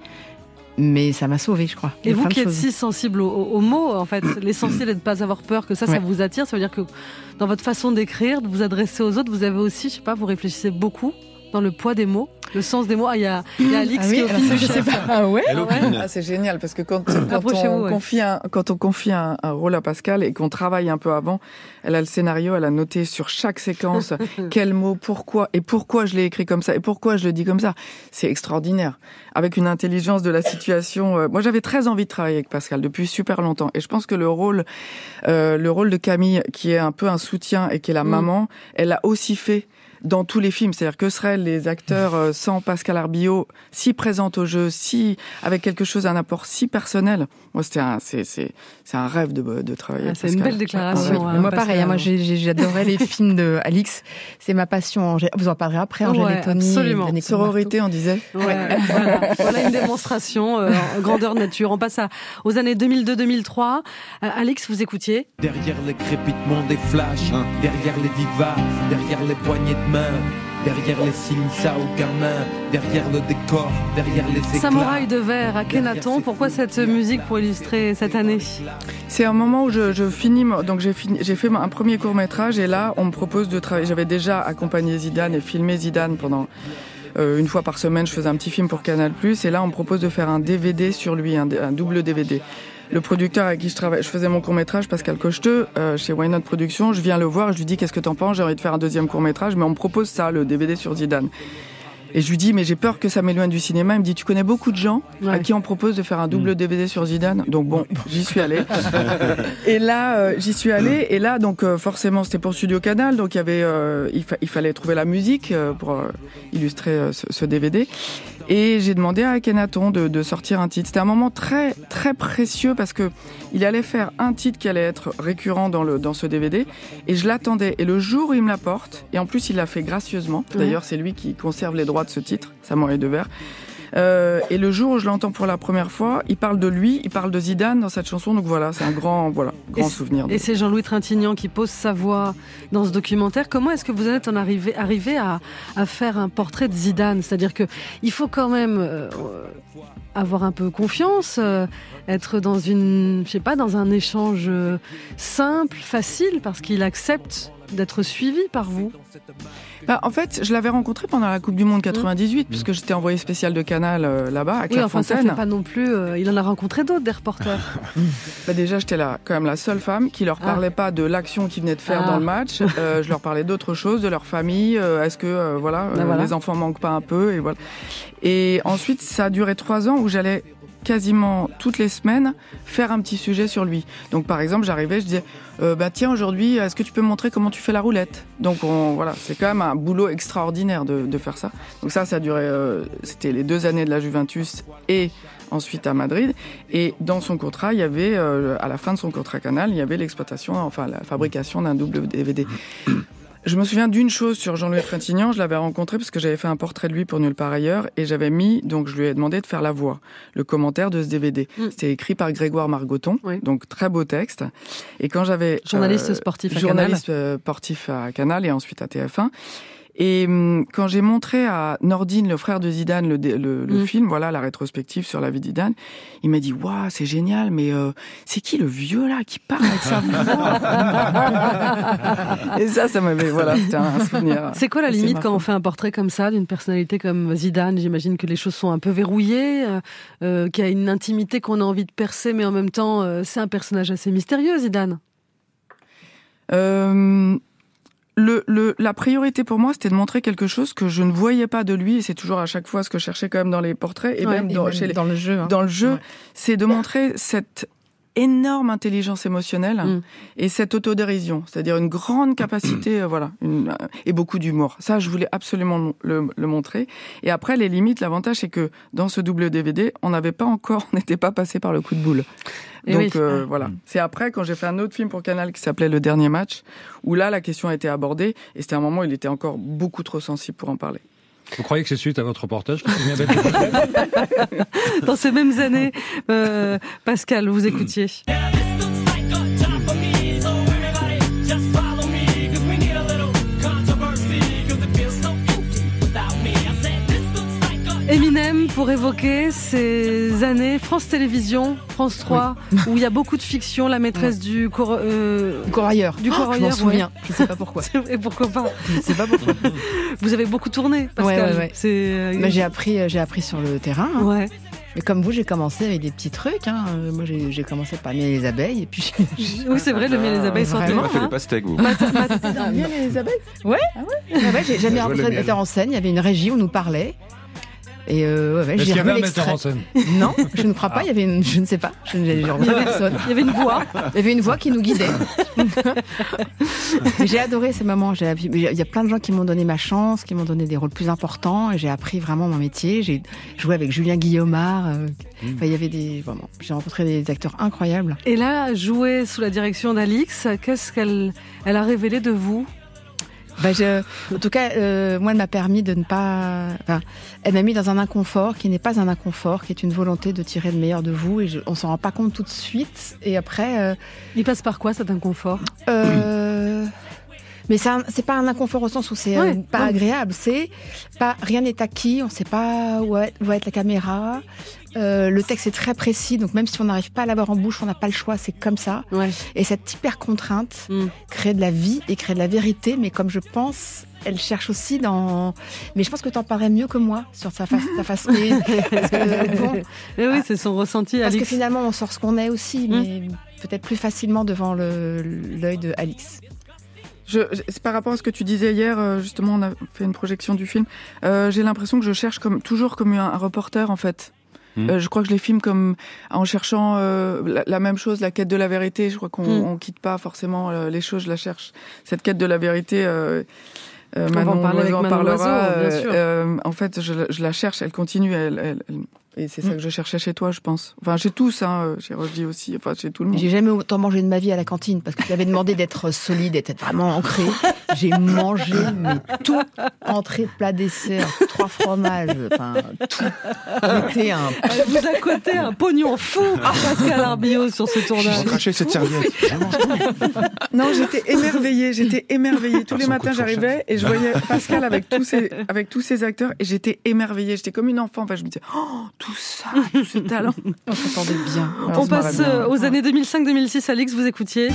Mais ça m'a sauvée, je crois. Et vous qui êtes si sensible aux, aux mots, en fait, l'essentiel est de ne pas avoir peur, que ça, ça Ouais. vous attire. Ça veut dire que dans votre façon d'écrire, de vous adresser aux autres, vous avez aussi, je sais pas, vous réfléchissez beaucoup dans le poids des mots, le sens des mots. Ah, il y a, il y a Alix Ah oui, qui alors opine ça, du je sais chef. pas. Ah ouais. Ah, c'est génial parce que quand, on ouais. confie un, quand on confie un, un rôle à Pascal et qu'on travaille un peu avant, elle a le scénario, elle a noté sur chaque séquence quel mot, pourquoi et pourquoi je l'ai écrit comme ça et pourquoi je le dis comme ça. C'est extraordinaire. Avec une intelligence de la situation. euh, moi, j'avais très envie de travailler avec Pascal depuis super longtemps et je pense que le rôle, euh, le rôle de Camille, qui est un peu un soutien et qui est la Mm. maman, elle l'a aussi fait dans tous les films. C'est-à-dire que seraient les acteurs euh, sans Pascal Arbillot, si présente au jeu, si avec quelque chose, un apport si personnel. Moi, c'était un, c'est, c'est, c'est un rêve de, de travailler. Ah, avec c'est une belle déclaration. Hein, moi pareil, hein, moi j'ai- j'ai- j'adorais les films de Alix. C'est ma passion. Angé- Vous en parlerez après, Angèle Ouais, et Tony. absolument. Daniel Sororité, on disait. Ouais, voilà. Voilà une démonstration euh, grandeur nature. On passe à, aux années 2002-2003. Euh, Alix, vous écoutiez? Derrière les crépitements des flashs, derrière les vivas, derrière les poignées de main, derrière les signes ça aucun main, derrière le décor, derrière les éclats. Samouraï de verre à Kenaton. Pourquoi cette musique pour illustrer cette année C'est un moment où je, je finis, donc j'ai fini, j'ai fait un premier court métrage et là on me propose de travailler. J'avais déjà accompagné Zidane et filmé Zidane pendant euh, une fois par semaine. Je faisais un petit film pour Canal et là on me propose de faire un DVD sur lui, un, un double DVD. Le producteur avec qui je travaille, je faisais mon court métrage, Pascal Cocheteux, euh, chez Why Not Productions. Je viens le voir, je lui dis qu'est-ce que t'en penses, j'ai envie de faire un deuxième court métrage, mais on me propose ça, le DVD sur Zidane. Et je lui dis, mais j'ai peur que ça m'éloigne du cinéma. Il me dit, tu connais beaucoup de gens à qui on propose de faire un double DVD sur Zidane. Donc bon, j'y suis allée. et là, euh, j'y suis allée. Et là, donc euh, forcément, c'était pour Studio Canal. Donc il y avait, euh, il, fa- il fallait trouver la musique pour illustrer ce, ce DVD. Et j'ai demandé à Kenaton de, de sortir un titre. C'était un moment très très précieux parce que il allait faire un titre qui allait être récurrent dans le dans ce DVD. Et je l'attendais. Et le jour où il me l'apporte, et en plus il l'a fait gracieusement. D'ailleurs, c'est lui qui conserve les droits de ce titre, Samouraï de verre. Euh, et le jour où je l'entends pour la première fois, il parle de lui, il parle de Zidane dans cette chanson. Donc voilà, c'est un grand voilà grand Et- souvenir. Et c'est Jean-Louis Trintignant qui pose sa voix dans ce documentaire. Comment est-ce que vous en êtes en arrivé, arrivé à, à faire un portrait de Zidane? C'est-à-dire que il faut quand même euh, avoir un peu confiance, euh, être dans une, je sais pas, dans un échange simple, facile, parce qu'il accepte d'être suivi par vous. Bah, en fait, je l'avais rencontré pendant la Coupe du Monde 98, puisque j'étais envoyé spécial de Canal euh, là-bas, à Oui, enfin ça Clairefontaine. fait pas non plus. euh, il en a rencontré d'autres des reporters. Bah, déjà, j'étais là, quand même la seule femme qui leur Ah. parlait pas de l'action qu'ils venaient de faire Ah. dans le match. Euh, je leur parlais d'autres choses, de leur famille. euh, Est-ce que euh, voilà, Bah, voilà. les enfants manquent pas un peu et voilà. Et ensuite, ça a duré trois ans où j'allais quasiment toutes les semaines faire un petit sujet sur lui. Donc par exemple, j'arrivais, je disais, euh, bah tiens aujourd'hui, est-ce que tu peux montrer comment tu fais la roulette? Donc on, voilà, c'est quand même un boulot extraordinaire de, de faire ça. Donc ça, ça a duré, euh, c'était les deux années de la Juventus et ensuite à Madrid. Et dans son contrat, il y avait, euh, à la fin de son contrat Canal, il y avait l'exploitation, enfin la fabrication d'un double DVD. Je me souviens d'une chose sur Jean-Louis Trintignant, je l'avais rencontré parce que j'avais fait un portrait de lui pour Nulle part ailleurs et j'avais mis, donc je lui ai demandé de faire la voix, le commentaire de ce DVD. C'était écrit par Grégoire Margoton, donc très beau texte. Et quand j'avais... Journaliste sportif à Journaliste Canal. euh, sportif à Canal et ensuite à TF1. Et hum, quand j'ai montré à Nordine, le frère de Zidane, le, dé- le, le Mm. film, voilà, la rétrospective sur la vie de Zidane, il m'a dit, waouh, c'est génial, mais euh, c'est qui le vieux là qui parle avec sa voix Et ça, ça m'avait, voilà, c'était un souvenir. C'est quoi la limite quand on fait un portrait comme ça d'une personnalité comme Zidane? J'imagine que les choses sont un peu verrouillées, euh, euh, qu'il y a une intimité qu'on a envie de percer, mais en même temps, euh, c'est un personnage assez mystérieux, Zidane. Euh, le, le, la priorité pour moi, c'était de montrer quelque chose que je ne voyais pas de lui. Et c'est toujours à chaque fois ce que je cherchais quand même dans les portraits et Ouais, même, et dans, même chez les- dans le jeu, hein. Dans le jeu, Ouais. c'est de montrer cette énorme intelligence émotionnelle Mm. et cette autodérision, c'est-à-dire une grande capacité, euh, voilà, une, euh, et beaucoup d'humour. Ça, je voulais absolument le, le montrer. Et après, les limites, l'avantage, c'est que dans ce double DVD, on n'avait pas encore, on n'était pas passé par le coup de boule. Et Donc oui. euh, voilà. C'est après quand j'ai fait un autre film pour Canal qui s'appelait Le Dernier Match, où là la question a été abordée et c'était un moment où il était encore beaucoup trop sensible pour en parler. Vous croyez que c'est suite à votre reportage Dans ces mêmes années, euh, Pascal, vous écoutiez. Eminem pour évoquer ces années France Télévisions, France 3, où il y a beaucoup de fiction, la maîtresse du cor euh, corailleur. Du Oh, je m'en corailleur, souviens. ouais. Je sais pas pourquoi. Et pourquoi pas Je sais pas pourquoi. Vous avez beaucoup tourné, Pascal. Ouais, ouais, ouais. C'est euh, Bah, j'ai appris, euh, j'ai appris sur le terrain. hein. Ouais. Mais comme vous, j'ai commencé avec des petits trucs. hein. Moi, j'ai j'ai commencé par miel et les abeilles, et puis. Oui, c'est vrai, le miel et les abeilles sont Vraiment, On a fait hein. les pastèques, vous. Ah, miel et les abeilles? Ouais. Ah ouais, ouais j'ai jamais rencontré metteur en scène. Il y avait une régie où on nous parlait. Et euh, ouais, j'ai qu'il y avait revu l'extrait. scène Non, je ne crois pas. Il y avait une, je ne sais pas. Je revu personne. Il y avait une voix. Il y avait une voix qui nous guidait. J'ai adoré ces moments. Il y a plein de gens qui m'ont donné ma chance, qui m'ont donné des rôles plus importants. Et j'ai appris vraiment mon métier. J'ai joué avec Julien Guillaumard. euh, enfin, il y avait des vraiment. J'ai rencontré des acteurs incroyables. Et là, jouer sous la direction d'Alix, qu'est-ce qu'elle elle a révélé de vous? Bah, je- en tout cas, euh, moi, elle m'a permis de ne pas. Enfin, elle m'a mis dans un inconfort qui n'est pas un inconfort, qui est une volonté de tirer le meilleur de vous. Et je, on s'en rend pas compte tout de suite. Et après. euh, Il passe par quoi cet inconfort? euh, Mais c'est un- c'est pas un inconfort au sens où c'est euh, Ouais, pas ouais. agréable. C'est pas rien n'est acquis. On sait pas où va, être la caméra. Euh, le texte est très précis, donc même si on n'arrive pas à l'avoir en bouche, on n'a pas le choix. C'est comme ça. Ouais. Et cette hyper contrainte Mm. crée de la vie et crée de la vérité. Mais comme je pense, elle cherche aussi dans. Mais je pense que tu en parlerais mieux que moi sur sa face, ta face. Mais, parce que, bon, Eh oui, c'est son ressenti, parce que finalement, on sort ce qu'on est aussi, Mm. mais peut-être plus facilement devant l'œil de Alix. Je, je- c'est par rapport à ce que tu disais hier, euh, justement, on a fait une projection du film. Euh, J'ai l'impression que je cherche comme toujours comme un, un reporter en fait. Mm. Euh, je crois que je les filme comme en cherchant euh, la, la même chose, la quête de la vérité. Je crois qu'on Mm. on quitte pas forcément euh, les choses, je la cherche. Cette quête de la vérité. Euh, euh, On va en Manon parler avec Loiseau en Manon parlera. Loiseau, bien sûr. en fait, je, la- je la cherche, elle continue, elle, elle- elle- et c'est ça Mm. que je cherchais chez toi, je pense. Enfin, chez tous, hein, euh, chez Roger aussi, enfin chez tout le monde. J'ai jamais autant mangé de ma vie à la cantine parce que tu avais demandé d'être solide et d'être vraiment ancré. J'ai mangé mais tout, entrée, plat, dessert, trois fromages, enfin tout. C'était un. Elle vous a coté un pognon fou, Pascal Arbillot, sur ce tournage. Cracher cette serviette. Non, j'étais émerveillée, j'étais émerveillée. Tous Ah, les matins, j'arrivais et je voyais Pascal avec tous ses, avec tous ses acteurs et j'étais émerveillée. J'étais comme une enfant. Enfin, je me disais, oh, tout ça, tout ce talent. On s'entendait bien. On passe euh, aux années 2005-2006, Alix, vous écoutiez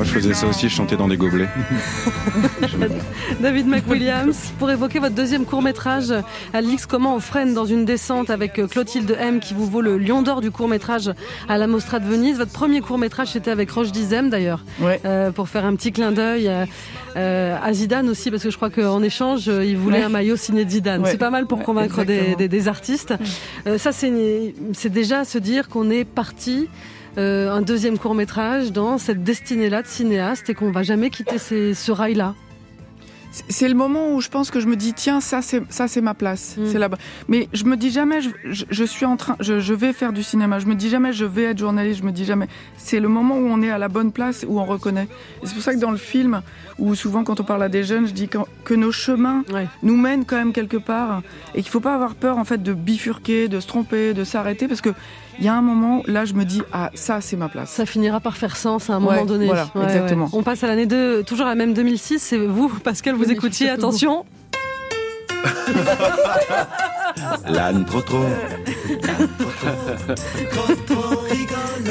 Moi, je faisais ça aussi, je chantais dans des gobelets. David McWilliams, pour évoquer votre deuxième court-métrage, Alix, comment on freine dans une descente avec euh, Clotilde M qui vous vaut le Lion d'Or du court-métrage à la Mostra de Venise. Votre premier court-métrage, c'était avec Roche Dizem d'ailleurs, euh, pour faire un petit clin d'œil euh, euh, à Zidane aussi, parce que je crois qu'en échange, il voulait Ouais. un maillot signé de Zidane. Ouais. C'est pas mal pour Ouais, convaincre des, exactement. des- des artistes. Euh, ça, c'est c'est déjà se dire qu'on est parti. Euh, un deuxième court métrage dans cette destinée-là de cinéaste et qu'on va jamais quitter ces- ce rail-là. C'est- le moment où je pense que je me dis tiens ça c'est ça c'est ma place. Mm. c'est là-bas. Mais je me dis jamais je, je- je suis en train je, je vais faire du cinéma. Je me dis jamais je vais être journaliste. Je me dis jamais. C'est le moment où on est à la bonne place où on reconnaît. C'est pour ça que dans le film où souvent quand on parle à des jeunes je dis que, que nos chemins nous mènent quand même quelque part. Et qu'il faut pas avoir peur en fait de bifurquer de se tromper de s'arrêter. Parce que il y a un moment là je me dis ah ça c'est ma place Ça finira par faire sens à un Ouais, moment donné. voilà, exactement. On passe à l'année 2, toujours la même 2006. C'est vous, Pascal, vous écoutiez. je sais Attention. L'âne trop trop.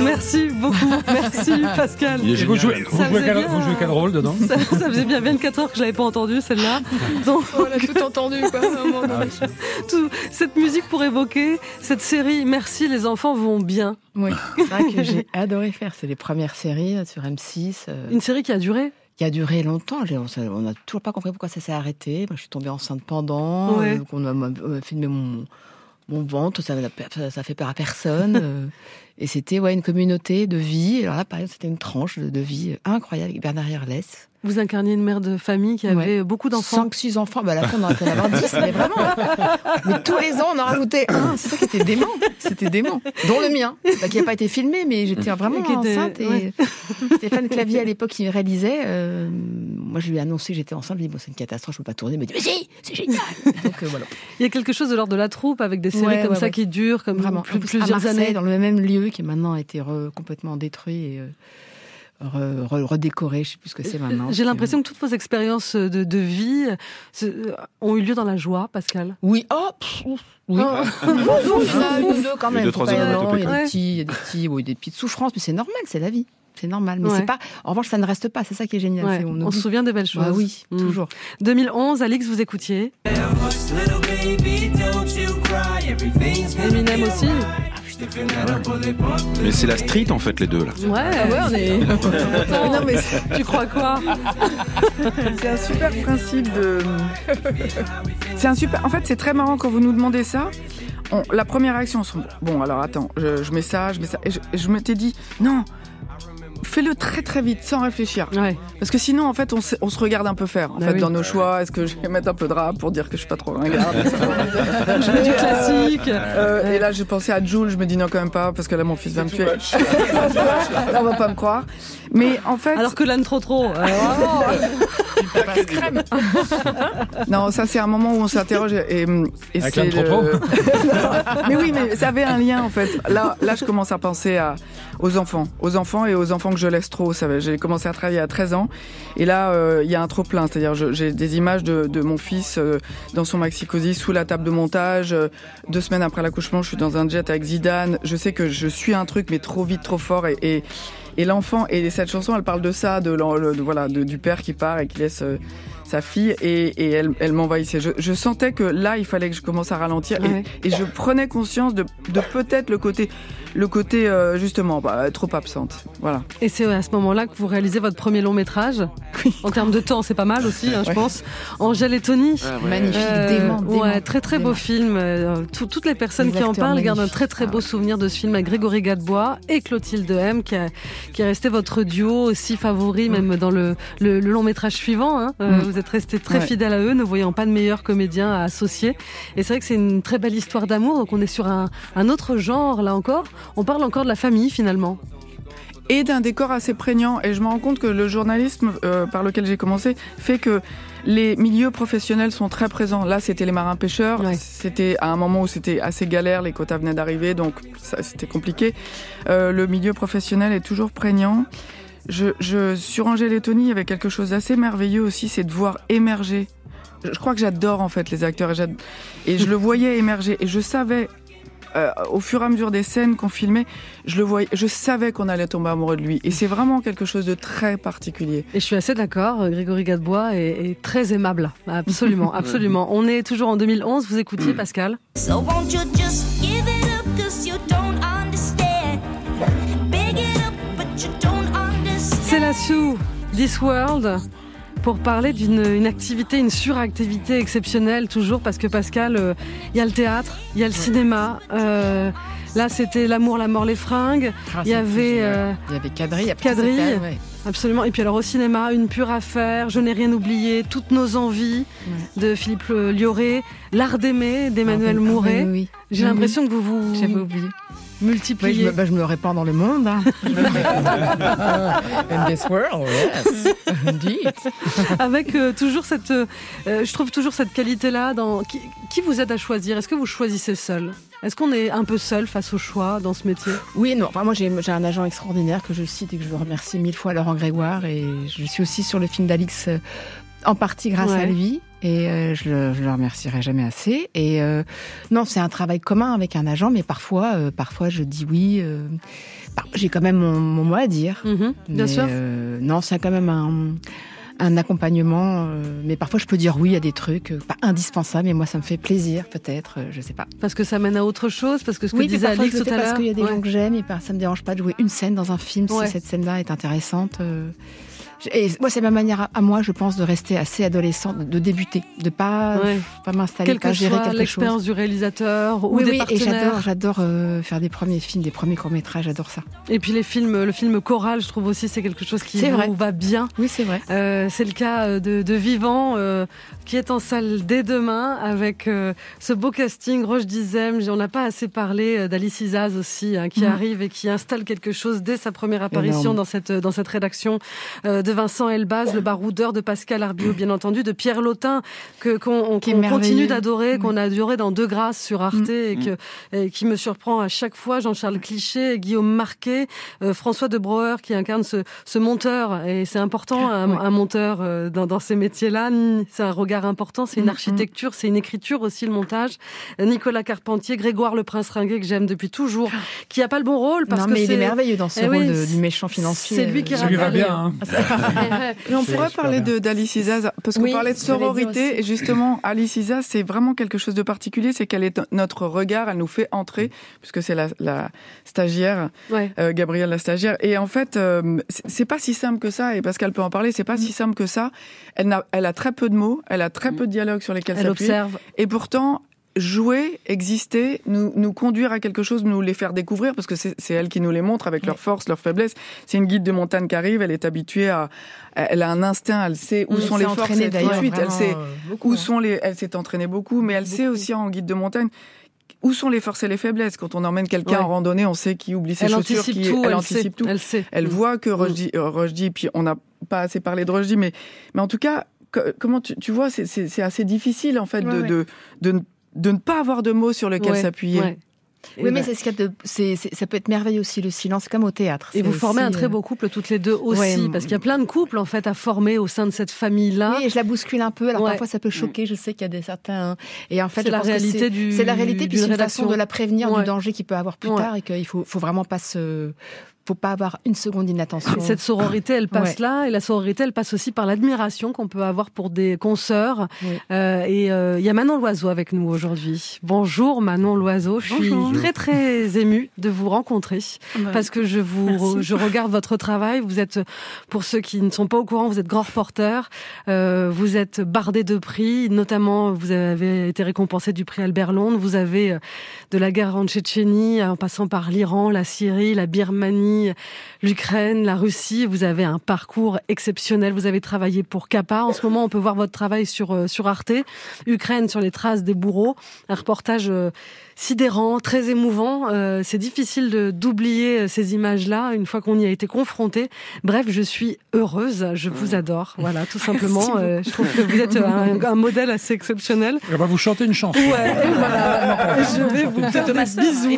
Merci beaucoup. Merci, Pascal. Vous jouez- jouez jouez quel rôle dedans ça, ça faisait bien 24 heures que je l'avais pas entendu celle-là. Donc, On a tout entendu, quoi, tout- cette musique pour évoquer cette série. Merci, les enfants vont bien. Oui, c'est vrai que j'ai adoré faire. C'est les premières séries euh, sur M6. euh, Une série qui a duré qui a duré longtemps. On on n'a toujours pas compris pourquoi ça s'est arrêté. Moi, je suis tombée enceinte pendant. Ouais. euh, qu'on a m'a filmé mon, mon ventre. Ça, ça, fait peur à personne. euh, et c'était ouais, une communauté de vie. Alors là, par exemple, c'était une tranche de, de vie incroyable avec Bernard Herlès. Vous incarniez une mère de famille qui avait beaucoup d'enfants. 5, 6 enfants. Bah, à la fin, on aurait pu en avoir 10, mais vraiment. Mais tous les ans, on en rajoutait un. C'est ça qui était dément. C'était dément. Dont le mien, bah, qui n'a pas été filmé, mais j'étais vraiment Qui était- enceinte. Et ouais. Stéphane Clavier, à l'époque, qui réalisait, euh, moi, je lui ai annoncé que j'étais enceinte. Je lui ai dit, bon, c'est une catastrophe, je ne peux pas tourner. Il m'a dit, mais si, c'est génial. Donc, euh, voilà. Il y a quelque chose de l'ordre de la troupe avec des séries Ouais, comme ça qui durent comme Vraiment. plus- plusieurs années. dans le même lieu qui maintenant a été complètement détruit et euh, re- re- redécoré. Je ne sais plus ce que c'est maintenant. J'ai l'impression que toutes vos expériences de, de vie euh, ont eu lieu dans la joie, Pascal. Oui. Oh, pff, oui. Oh. Il y en a une ou deux quand même. deux, trois pas- non, Il y a des petits, il y a des petits, oui, des petites souffrances, mais c'est normal, c'est la vie. C'est normal. Mais Ouais. c'est pas. En revanche, ça ne reste pas. C'est ça qui est génial. Ouais, on, se souvient des belles choses. Bah oui, Mm. toujours. 2011, Alix, vous écoutiez. Eminem aussi. Mais c'est la street en fait, les deux là. Ouais, ouais, on est. non mais Tu crois quoi C'est un super principe de. C'est un super. En fait, c'est très marrant quand vous nous demandez ça. On- La première réaction, on se... bon, alors attends, je, je mets ça, je mets ça, et je, et je m'étais dit non. Fais-le très très vite, sans réfléchir. Parce que sinon, en fait, on se, on se regarde un peu faire. En Bah fait, oui. dans nos choix, est-ce que je vais mettre un peu de rap pour dire que je suis pas trop ringarde? Je mets du classique. Euh, et là, j'ai pensé à Jules, je me dis non, quand même pas, parce que là, mon fils va me tuer. là, on va pas me croire. Mais en fait. Alors que l'âne trop trop. euh, vraiment. Non, ça c'est un moment où on s'interroge et, et Avec c'est l'âne trop le- mais oui, mais ça avait un lien en fait. Là, là, je commence à penser à, aux enfants, aux enfants et aux enfants que je laisse trop. J'ai commencé à travailler à 13 ans et là, euh, il y a un trop plein. C'est-à-dire, j'ai des images de, de mon fils euh, dans son maxi cosy sous la table de montage. Euh, Deux semaines après l'accouchement, je suis dans un jet avec Zidane. Je sais que je suis un truc, mais trop vite, trop fort et, et et l'enfant, et cette chanson, elle parle de ça, de, le- de- voilà, de- du père qui part et qui laisse euh, sa fille, et, et elle, elle m'envahissait. Je, je sentais que là, il fallait que je commence à ralentir, et- Ouais. et, je prenais conscience de, de peut-être le côté, le côté euh, justement, bah, trop absente. Voilà. Et c'est à ce moment-là que vous réalisez votre premier long métrage. En termes de temps, c'est pas mal aussi, hein, je Ouais. pense. Angèle et Tony. Ah ouais. Magnifique, dément, dément, Ouais, très très beau film. Euh, tout- toutes les personnes qui en parlent gardent un très très beau souvenir de ce film avec Grégory Gadebois et Clotilde M, qui, a- qui est resté votre duo aussi favori, même dans le, le- le long métrage suivant. hein. Euh, Mm. Vous êtes resté très Ouais. fidèle à eux, ne voyant pas de meilleur comédien à associer. Et c'est vrai que c'est une très belle histoire d'amour. Donc on est sur un, un autre genre là encore. On parle encore de la famille finalement. et d'un décor assez prégnant. Et je me rends compte que le journalisme euh, par lequel j'ai commencé fait que les milieux professionnels sont très présents. Là, c'était les marins pêcheurs. C'était à un moment où c'était assez galère, les quotas venaient d'arriver, donc c'était compliqué. Euh, le milieu professionnel est toujours prégnant. Je, je, sur Angèle et Tony, il y avait quelque chose d'assez merveilleux aussi, c'est de voir émerger. Je, je crois que j'adore en fait les acteurs et, je le voyais émerger et je savais euh, au fur et à mesure des scènes qu'on filmait, je le voyais, je savais qu'on allait tomber amoureux de lui. Et c'est vraiment quelque chose de très particulier. Et je suis assez d'accord, euh, Grégory Gadebois est, est très aimable. Absolument, absolument. On est toujours en 2011, vous écoutiez Pascal? So won't you just give it up Sue, This World, pour parler d'une une activité, une suractivité exceptionnelle, toujours parce que Pascal, euh, il y a le théâtre, il y a le cinéma. euh, là, c'était L'amour, la mort, les fringues. Ah, il y avait. euh. Il y avait ouais. Absolument. Et puis alors au cinéma, Une pure affaire, Je n'ai rien oublié, Toutes nos envies de Philippe euh, Lioré, L'art d'aimer d'Emmanuel Ah oui, Mouret. oui. J'ai Mhm. l'impression que vous vous J'avais oublié. Multipliez. Oui, je, me, bah, je me répands dans le monde. Hein. In this world, yes. Indeed. Avec euh, toujours cette, euh, euh, je trouve toujours cette qualité-là dans qui, qui vous aide à choisir? Est-ce que vous choisissez seul? Est-ce qu'on est un peu seul face au choix dans ce métier? Oui, non. Enfin, moi, j'ai j'ai un agent extraordinaire que je cite et que je veux remercier mille fois, Laurent Grégoire. Et je suis aussi sur le film d'Alix euh, en partie grâce Ouais. à lui. Et euh, je, le, je le remercierai jamais assez. Et euh, non, c'est un travail commun avec un agent, mais parfois, euh, parfois, je dis oui. euh, bah, j'ai quand même mon, mon mot à dire. bien Mais, sûr. euh, non, c'est quand même un, un accompagnement. euh, mais parfois, je peux dire oui à des trucs pas indispensables. Mais moi, ça me fait plaisir, peut-être. je sais pas. Parce que ça mène à autre chose, parce que ce que oui, disait parfois, Alix tout à parce l'heure. qu'il y a des Ouais. gens que j'aime et ça me dérange pas de jouer une scène dans un film Ouais. si cette scène-là est intéressante. Et moi, c'est ma manière à, à moi, je pense, de rester assez adolescente, de débuter, de pas, Ouais. pas m'installer, pas gérer soit quelque l'expérience chose. du réalisateur ou oui, des oui, et partenaires. j'adore, j'adore euh, faire des premiers films, des premiers courts métrages, j'adore ça. Et puis les films, le film choral, je trouve aussi c'est quelque chose qui va bien. Oui, c'est vrai. Euh, c'est le cas euh, de, de Vivant euh, qui est en salle dès demain avec ce beau casting. Roche Dizem, on n'a pas assez parlé d'Alice Isaz aussi, hein, qui Mhm. arrive et qui installe quelque chose dès sa première apparition Énorme. dans cette dans cette rédaction de Vincent Elbaz, le baroudeur de Pascal Arbiot, bien entendu, de Pierre Lautin que qu'on continue d'adorer, qu'on a adoré dans Deux Grâces sur Arte Mm. et que et qui me surprend à chaque fois. Jean-Charles Cliché, Guillaume Marquet, euh, François de Brouwer qui incarne ce, ce monteur et c'est important un, un monteur euh, dans, dans ces métiers-là. C'est un regard important, c'est une Mm, architecture, c'est une écriture aussi le montage. Euh, Nicolas Carpentier, Grégoire le Prince Ringuet que j'aime depuis toujours, qui a pas le bon rôle parce non, que mais il c'est est merveilleux dans ce Eh rôle oui, de- du méchant financier. C'est lui qui Ça lui va bien, hein. Et on pourrait parler d'Alice Isaz, parce qu'on Oui, parlait de sororité, et justement, Alice Isaz, c'est vraiment quelque chose de particulier, c'est qu'elle est notre regard, elle nous fait entrer, puisque c'est la, la stagiaire, Ouais. euh, Gabrielle la stagiaire, et en fait, euh, c'est pas si simple que ça, et Pascal peut en parler, c'est pas Mm. si simple que ça. Elle, a très peu de mots, elle a très peu de dialogues sur lesquels Elle s'appuyer, observe. et pourtant, jouer, exister, nous, nous conduire à quelque chose, nous les faire découvrir, parce que c'est elle qui nous les montre avec leurs forces, leurs faiblesses. C'est une guide de montagne qui arrive, elle est habituée à, elle a un instinct, elle sait où Oui, sont les forces, elle, tout de d'ailleurs, suite, elle sait euh, beaucoup, où hein. sont les, elle s'est entraînée beaucoup, mais elle sait aussi en guide de montagne où sont les forces et les faiblesses. Quand on emmène quelqu'un Ouais. en randonnée, on sait qui oublie ses Elle chaussures, anticipe qui tout, elle elle anticipe sait, tout. elle sait. Elle Mm. voit que Rushdie, euh, Rushdie, puis on n'a pas assez parlé de Rushdie, mais mais en tout cas, co- comment tu, tu vois, c'est- assez difficile en fait Ouais, de, ouais. de de de ne pas avoir de mots sur lesquels Ouais, s'appuyer. ouais. Et Oui, mais bah- c'est ce qu'il y a de, c'est, c'est- ça peut être merveilleux aussi le silence, c'est comme au théâtre. Et vous formez un très euh, beau couple toutes les deux aussi, Ouais, parce qu'il y a plein de couples en fait à former au sein de cette famille-là. Oui, et je la bouscule un peu. Alors Ouais. parfois ça peut choquer. Je sais qu'il y a des certains. Et en fait, C'est la réalité c'est- du- C'est la réalité, puis c'est une façon de la prévenir Ouais. du danger qu'il peut avoir plus Ouais. tard et qu'il faut, faut vraiment pas se, faut pas avoir une seconde d'inattention. Et cette sororité, elle passe Ouais. là, et la sororité, elle passe aussi par l'admiration qu'on peut avoir pour des consoeurs. Euh, et euh, il y a Manon Loiseau avec nous aujourd'hui. Bonjour Manon Loiseau, je suis Bonjour. très très émue de vous rencontrer bah, parce que je vous, je regarde votre travail. Vous êtes, pour ceux qui ne sont pas au courant, vous êtes grand reporter. Euh, vous êtes bardé de prix, notamment vous avez été récompensé du prix Albert Londres. Vous avez de la guerre en Tchétchénie, en passant par l'Iran, la Syrie, la Birmanie, l'Ukraine, la Russie. Vous avez un parcours exceptionnel. Vous avez travaillé pour Kappa. En ce moment, on peut voir votre travail sur euh, sur Arte. Ukraine sur les traces des bourreaux. Un reportage euh, sidérant, très émouvant. Euh, c'est difficile de d'oublier euh, ces images-là une fois qu'on y a été confronté. Bref, je suis heureuse. Je vous adore. Voilà, tout simplement. Euh, je trouve que vous êtes un, un modèle assez exceptionnel. On va vous chanter une chanson. Ouais, et voilà. Je vais vous faire des bisous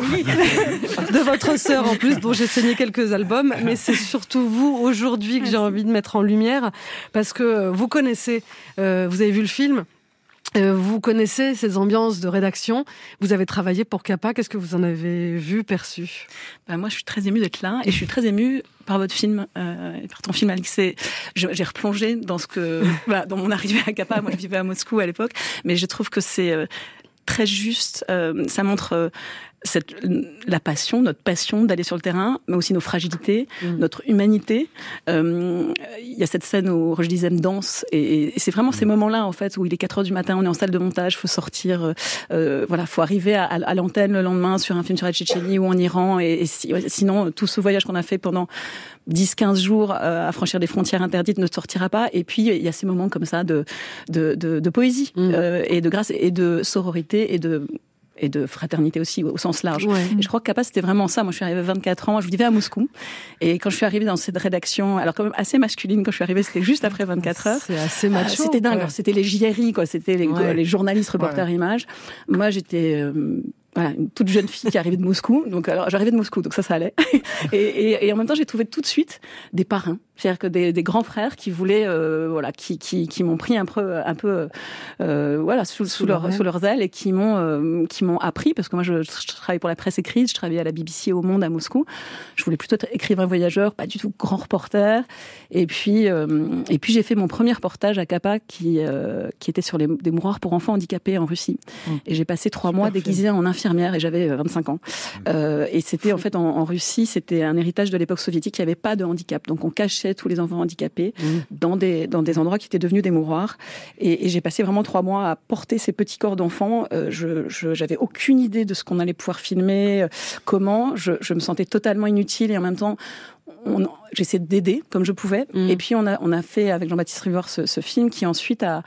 de votre sœur en plus, dont j'ai saigné quelques albums. Mais c'est surtout vous aujourd'hui que j'ai envie de mettre en lumière parce que vous connaissez, euh, vous avez vu le film. Euh, vous connaissez ces ambiances de rédaction. Vous avez travaillé pour Kappa. Qu'est-ce que vous en avez vu, perçu? Ben, moi, je suis très émue d'être là et je suis très émue par votre film, euh, et par ton film, Alix. J'ai replongé dans ce que, voilà, dans mon arrivée à Kappa. Moi, je vivais à Moscou à l'époque, mais je trouve que c'est euh, très juste. euh, ça montre euh, cette, la passion, notre passion d'aller sur le terrain, mais aussi nos fragilités, notre humanité. Euh, Il y a cette scène où Roger Dizem danse, et, et c'est vraiment ces moments-là, en fait, où il est 4 heures du matin, on est en salle de montage, faut sortir, euh, euh, voilà, faut arriver à, à l'antenne le lendemain sur un film sur la Tchétchénie ou en Iran, et, et si- sinon, tout ce voyage qu'on a fait pendant 10-15 jours euh, à franchir des frontières interdites ne sortira pas. Et puis, il y a ces moments comme ça de, de, de, de poésie euh, et de grâce et de sororité et de et de fraternité aussi au sens large. Ouais. Et je crois que Kappa c'était vraiment ça. Moi je suis arrivée à 24 ans, je vivais à Moscou et quand je suis arrivée dans cette rédaction, alors quand même assez masculine quand je suis arrivée, c'était juste après 24 heures. C'est assez macho. Ah, c'était dingue, Ouais. C'était les JRI quoi, c'était les, Ouais. les journalistes reporters images. Moi j'étais euh, voilà, une toute jeune fille qui arrivait de Moscou. Donc, alors, j'arrivais de Moscou, donc ça, ça allait. Et, et, et en même temps, j'ai trouvé tout de suite des parrains. C'est-à-dire que des, des grands frères qui voulaient, euh, voilà, qui, qui, qui m'ont pris un peu, un peu, euh, voilà, sous, sous, leur, sous leurs ailes et qui m'ont, euh, qui m'ont appris, parce que moi, je, je travaille pour la presse écrite, je travaillais à la BBC au Monde à Moscou. Je voulais plutôt être écrivain voyageur, pas du tout grand reporter. Et puis, euh, et puis j'ai fait mon premier reportage à Kappa qui, euh, qui était sur les, des mouroirs pour enfants handicapés en Russie. Et j'ai passé trois mois déguisée en infirmière et j'avais euh, 25 ans. Euh, et c'était en fait en, en Russie, c'était un héritage de l'époque soviétique. Il n'y avait pas de handicap, donc on cachait tous les enfants handicapés dans des dans des endroits qui étaient devenus des mouroirs. Et, et j'ai passé vraiment trois mois à porter ces petits corps d'enfants. Euh, je je- j'avais aucune idée de ce qu'on allait pouvoir filmer, euh, comment. Je, je me sentais totalement inutile et en même temps on- j'essayais d'aider comme je pouvais. Et puis on a, on a fait avec Jean-Baptiste Rivard ce, ce film qui ensuite a,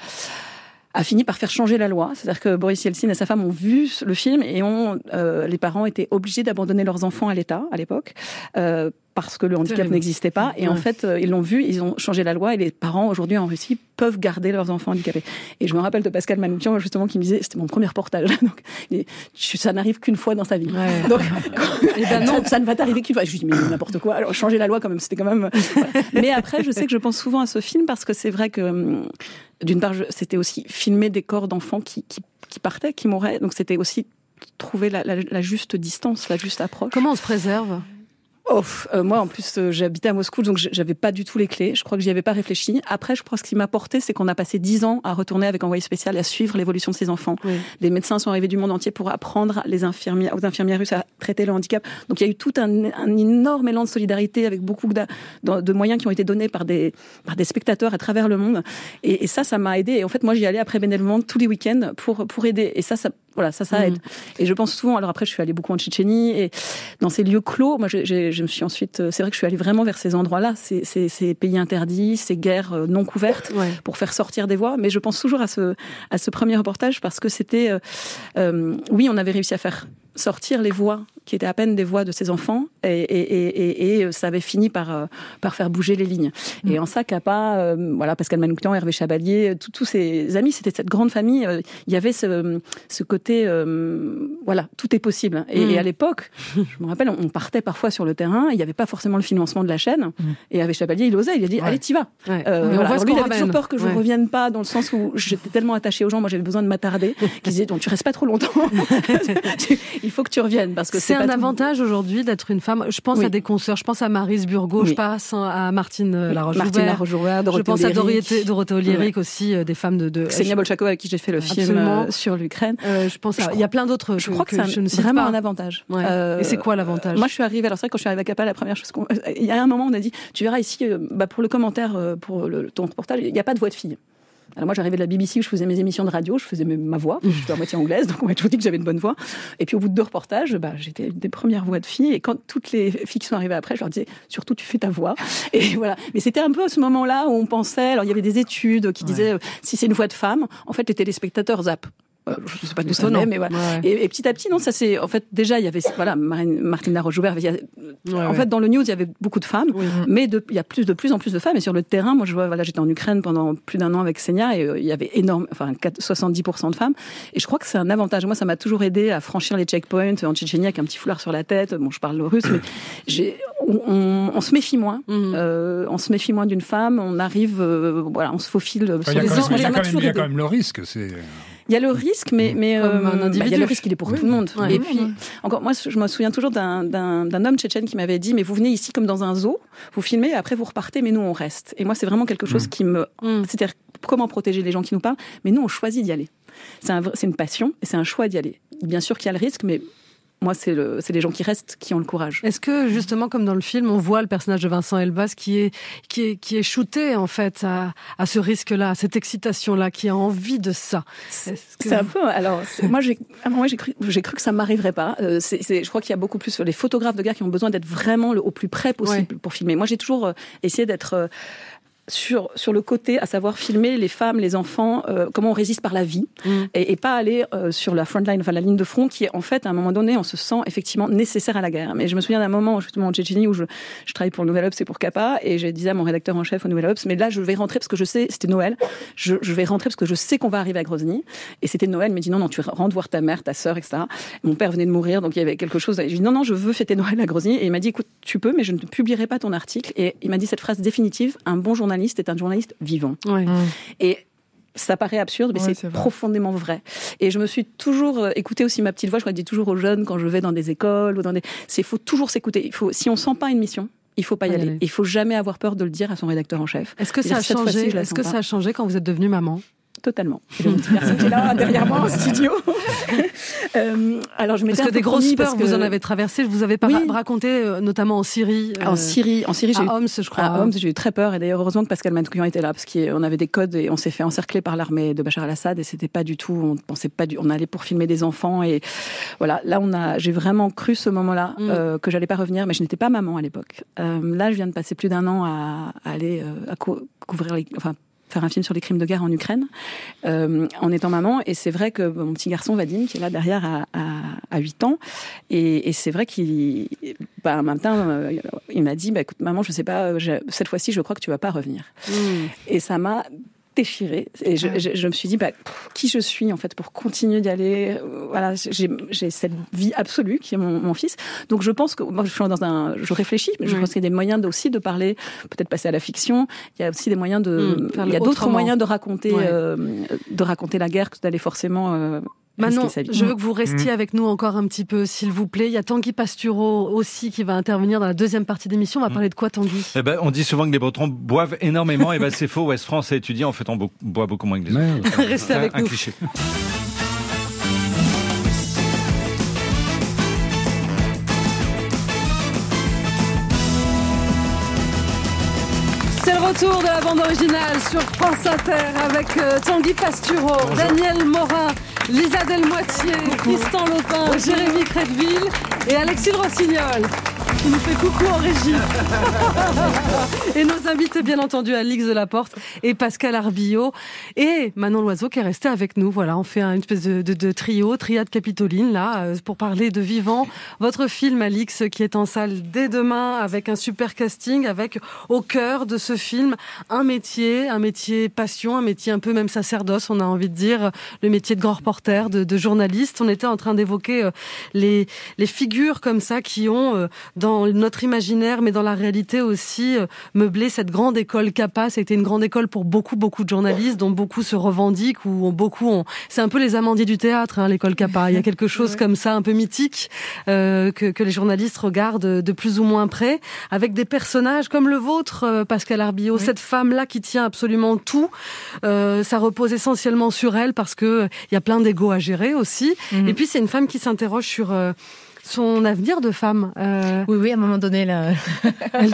a fini par faire changer la loi. C'est-à-dire que Boris Yeltsin et sa femme ont vu le film et ont, euh, les parents étaient obligés d'abandonner leurs enfants à l'État à l'époque. euh, parce que le handicap n'existait pas. Et en fait, euh, ils l'ont vu, ils ont changé la loi et les parents aujourd'hui en Russie peuvent garder leurs enfants handicapés. Et je me rappelle de Pascal Manoukian justement qui me disait, c'était mon premier reportage, donc ça n'arrive qu'une fois dans sa vie. Donc, Eh ben non. ça, ne va t'arriver qu'une fois. Je lui dis mais n'importe quoi. Alors changer la loi quand même, c'était quand même. Mais après, je sais que je pense souvent à ce film parce que c'est vrai que hum, d'une part, c'était aussi filmer des corps d'enfants qui, qui, qui partaient, qui mouraient. Donc c'était aussi trouver la, la- la juste distance, la juste approche. Comment on se préserve? Oh, euh, moi, en plus, euh, j'habitais à Moscou, donc j'avais pas du tout les clés. Je crois que j'y avais pas réfléchi. Après, je crois que ce qui m'a porté, c'est qu'on a passé dix ans à retourner avec envoyé spécial et à suivre l'évolution de ces enfants. Les médecins sont arrivés du monde entier pour apprendre les infirmières, aux infirmières russes à traiter le handicap. Donc, il y a eu tout un, un énorme élan de solidarité avec beaucoup de, de moyens qui ont été donnés par des, par des spectateurs à travers le monde. Et, et ça, ça m'a aidé. Et en fait, moi, j'y allais après bénévolement tous les week-ends pour, pour aider. Et ça, ça, voilà, ça, ça aide. Et je pense souvent, alors après, je suis allée beaucoup en Tchétchénie et dans ces lieux clos, moi, j'ai- je me suis ensuite, euh, c'est vrai que je suis allée vraiment vers ces endroits-là, ces, ces, ces pays interdits, ces guerres euh, non couvertes, pour faire sortir des voix. Mais je pense toujours à ce, à ce premier reportage parce que c'était, euh, euh, oui, on avait réussi à faire sortir les voix qui étaient à peine des voix de ces enfants et, et, et, et, et ça avait fini par, euh, par faire bouger les lignes. Et en ça, Kappa, euh, voilà, Pascal Manoukian, Hervé Chabalier, tout- tous ses amis, c'était cette grande famille. euh, Il y avait ce, ce côté, euh, voilà, tout est possible. Et, Mm. à l'époque, je me rappelle, on partait parfois sur le terrain, il n'y avait pas forcément le financement de la chaîne. Et Hervé Chabalier, il osait, il a dit, allez, t'y vas. Ouais. Euh, voilà. voit Alors lui, il avait toujours peur que je Ouais. revienne pas dans le sens où j'étais tellement attachée aux gens, moi j'avais besoin de m'attarder, qu'ils disaient, donc tu restes pas trop longtemps. il faut que tu reviennes parce que C'est c'est un avantage aujourd'hui d'être une femme. Je pense Oui. à des consoeurs, je pense à Marise Burgot, Oui. je pense à Martine euh, Laroche-Joubert. Martine Laroche-Joubert, Je pense à. Dorothée, Dorothée aussi, euh, des femmes de. de Ksenia Bolchakova avec qui j'ai fait le film Absolument. euh, sur l'Ukraine. Euh, je pense à- il y a plein d'autres Je crois que, que c'est vraiment pas. un avantage. Ouais. Euh, Et c'est quoi l'avantage Moi, je suis arrivée. Alors c'est vrai quand je suis arrivée à Kappa, la première chose qu'on, il y a un moment, on a dit, tu verras ici, euh, bah, pour le commentaire, euh, pour le, ton reportage, il n'y a pas de voix de fille. Alors moi, j'arrivais de la BBC où je faisais mes émissions de radio, je faisais ma voix, je suis à moitié anglaise, donc on m'a toujours dit que j'avais une bonne voix. Et puis au bout de deux reportages, bah, j'étais une des premières voix de filles. Et quand toutes les filles qui sont arrivées après, je leur disais, surtout tu fais ta voix. Et voilà. Mais c'était un peu à ce moment-là où on pensait, alors il y avait des études qui disaient, euh, si c'est une voix de femme, en fait, les téléspectateurs zappent. Euh, Je sais pas d'où ça venait, mais voilà. Ouais. Et, et petit à petit, non, ça c'est, en fait, déjà, il y avait, voilà, Marine, Martine Laroche-Joubert, il y a- en ouais. fait, dans le news, il y avait beaucoup de femmes, mais de- il y a plus de plus en plus de femmes. Et sur le terrain, moi, je vois, voilà, j'étais en Ukraine pendant plus d'un an avec Senia et euh, il y avait énorme, enfin, 4 70% de femmes. Et je crois que c'est un avantage. Moi, ça m'a toujours aidé à franchir les checkpoints en Tchétchénie avec un petit foulard sur la tête. Bon, je parle le russe, mais j'ai, on, on- on se méfie moins. Euh, on se méfie moins d'une femme. On arrive, euh, voilà, on se faufile Enfin, sur il y a les il y a quand même le risque. C'est Il y a le risque, mais mais Comme un euh, bah, il y a individu. le risque, il est pour Oui. tout le monde. Ouais. Et puis encore, moi, je me souviens toujours d'un homme tchétchène qui m'avait dit, mais vous venez ici comme dans un zoo, vous filmez, et après vous repartez, mais nous on reste. Et moi, c'est vraiment quelque chose qui me, c'est-à-dire comment protéger les gens qui nous parlent, mais nous on choisit d'y aller. C'est un, vrai- c'est une passion et c'est un choix d'y aller. Bien sûr qu'il y a le risque, mais moi, c'est le, les gens qui restent qui ont le courage. Est-ce que justement, comme dans le film, on voit le personnage de Vincent Elbaz qui est qui est qui est shooté en fait à, à ce risque-là, à cette excitation-là, qui a envie de ça? C'est un peu. Alors, moi, j'ai, cru, cru que ça m'arriverait pas. Euh, c'est- je crois qu'il y a beaucoup plus les photographes de guerre qui ont besoin d'être vraiment le- au plus près possible pour filmer. Moi, j'ai toujours euh, essayé d'être euh, sur sur le côté, à savoir filmer les femmes, les enfants, euh, comment on résiste par la vie, et, et pas aller euh, sur la front line, enfin la ligne de front, qui est en fait à un moment donné, on se sent effectivement nécessaire à la guerre. Mais je me souviens d'un moment justement en Tchétchénie où je, je travaille pour le Nouvel Obs et pour Kappa, et j'ai dit à mon rédacteur en chef au Nouvel Obs, mais là je vais rentrer parce que je sais, c'était Noël, je, je vais rentrer parce que je sais qu'on va arriver à Grozny. Et c'était Noël, il m'a dit non, non, tu rentres voir ta mère, ta sœur, etc. Mon père venait de mourir, donc il y avait quelque chose. J'ai dit non, non, je veux fêter Noël à Grozny. Et il m'a dit écoute, tu peux, mais je ne publierai pas ton article. Et il m'a dit cette phrase définitive un bon journaliste est un journaliste vivant. Et ça paraît absurde, mais Ouais, c'est profondément vrai. Et je me suis toujours euh, écouté aussi ma petite voix. Je dis toujours aux jeunes quand je vais dans des écoles ou dans des, c'est faut toujours s'écouter. Il faut, si on sent pas une mission, il faut pas y aller. aller. Il faut jamais avoir peur de le dire à son rédacteur en chef. Est-ce que ça a changé Est-ce que pas. ça a changé quand vous êtes devenue maman? Totalement. Le garçon qui est là derrière moi en studio. Euh, alors je m'étais Parce que des grosses peurs, que- vous en avez traversé. Je vous avais pas Oui. ra- raconté, euh, notamment en Syrie. En euh, Syrie, en Syrie, j'ai eu, à Homs, je crois. à Homs, j'ai eu très peur. Et d'ailleurs, heureusement que Pascal Mancouillon était là, parce qu'on avait des codes et on s'est fait encercler par l'armée de Bachar al-Assad. Et c'était pas du tout, on pensait pas du, on allait pour filmer des enfants. Et voilà, là, on a, j'ai vraiment cru ce moment-là Mm. euh, que j'allais pas revenir, mais je n'étais pas maman à l'époque. Euh, là, je viens de passer plus d'un an à, à aller euh, à cou- couvrir, les, enfin faire un film sur les crimes de guerre en Ukraine euh, en étant maman. Et c'est vrai que mon petit garçon Vadim qui est là derrière à, à, à 8 ans. Et, et c'est vrai qu'il bah, un matin euh, il m'a dit bah, écoute maman je sais pas cette fois-ci je crois que tu vas pas revenir. Et ça m'a déchirée. Et je, je, je me suis dit bah, pff, qui je suis en fait pour continuer d'y aller Euh, voilà j'ai cette vie absolue qui est mon, mon fils. Donc je pense que moi je suis dans un je réfléchis mais je pense qu'il y a des moyens aussi de parler peut-être passer à la fiction. Il y a aussi des moyens de Mm, il y a d'autres moyens de raconter Ouais. euh, de raconter la guerre que d'aller forcément euh, Manon, je veux que vous restiez Mm. avec nous encore un petit peu, s'il vous plaît. Il y a Tanguy Pastureau aussi qui va intervenir dans la deuxième partie d'émission. On va parler de quoi, Tanguy? Eh ben, on dit souvent que les Bretons boivent énormément, et ben c'est faux. Ouest France a étudié, en fait, on bo- boit beaucoup moins que les autres. Restez un- avec un nous. cliché. C'est le retour de la bande originale sur France Inter avec euh, Tanguy Pastureau, Daniel Morin, Lisa Delmoitier, Tristan Lopin, Jérémy Crédville et Alexis de Rossignol. Qui nous fait coucou en régie. et nos invités, bien entendu, Alix de la Porte et Pascal Arbillot et Manon Loiseau qui est resté avec nous. Voilà, on fait une espèce de, trio, triade capitoline, là, euh, pour parler de Vivant. Votre film, Alix, qui est en salle dès demain avec un super casting, avec au cœur de ce film un métier, un métier passion, un métier un peu même sacerdoce, on a envie de dire, le métier de grand reporter, de, journaliste. On était en train d'évoquer euh, les, les figures comme ça qui ont, euh, dans notre imaginaire, mais dans la réalité aussi, euh, meublé cette grande école CAPA. C'était une grande école pour beaucoup, beaucoup de journalistes, dont beaucoup se revendiquent, ou ont beaucoup ont... C'est un peu les amandiers du théâtre, hein, l'école CAPA. Il y a quelque chose comme ça, un peu mythique, euh, que, que les journalistes regardent de plus ou moins près, avec des personnages comme le vôtre, euh, Pascal Arbillot, cette femme-là qui tient absolument tout. Euh, ça repose essentiellement sur elle parce que il y a plein d'ego à gérer aussi. Et puis c'est une femme qui s'interroge sur euh, son avenir de femme. Euh, Oui, oui, à un moment donné, là. oui,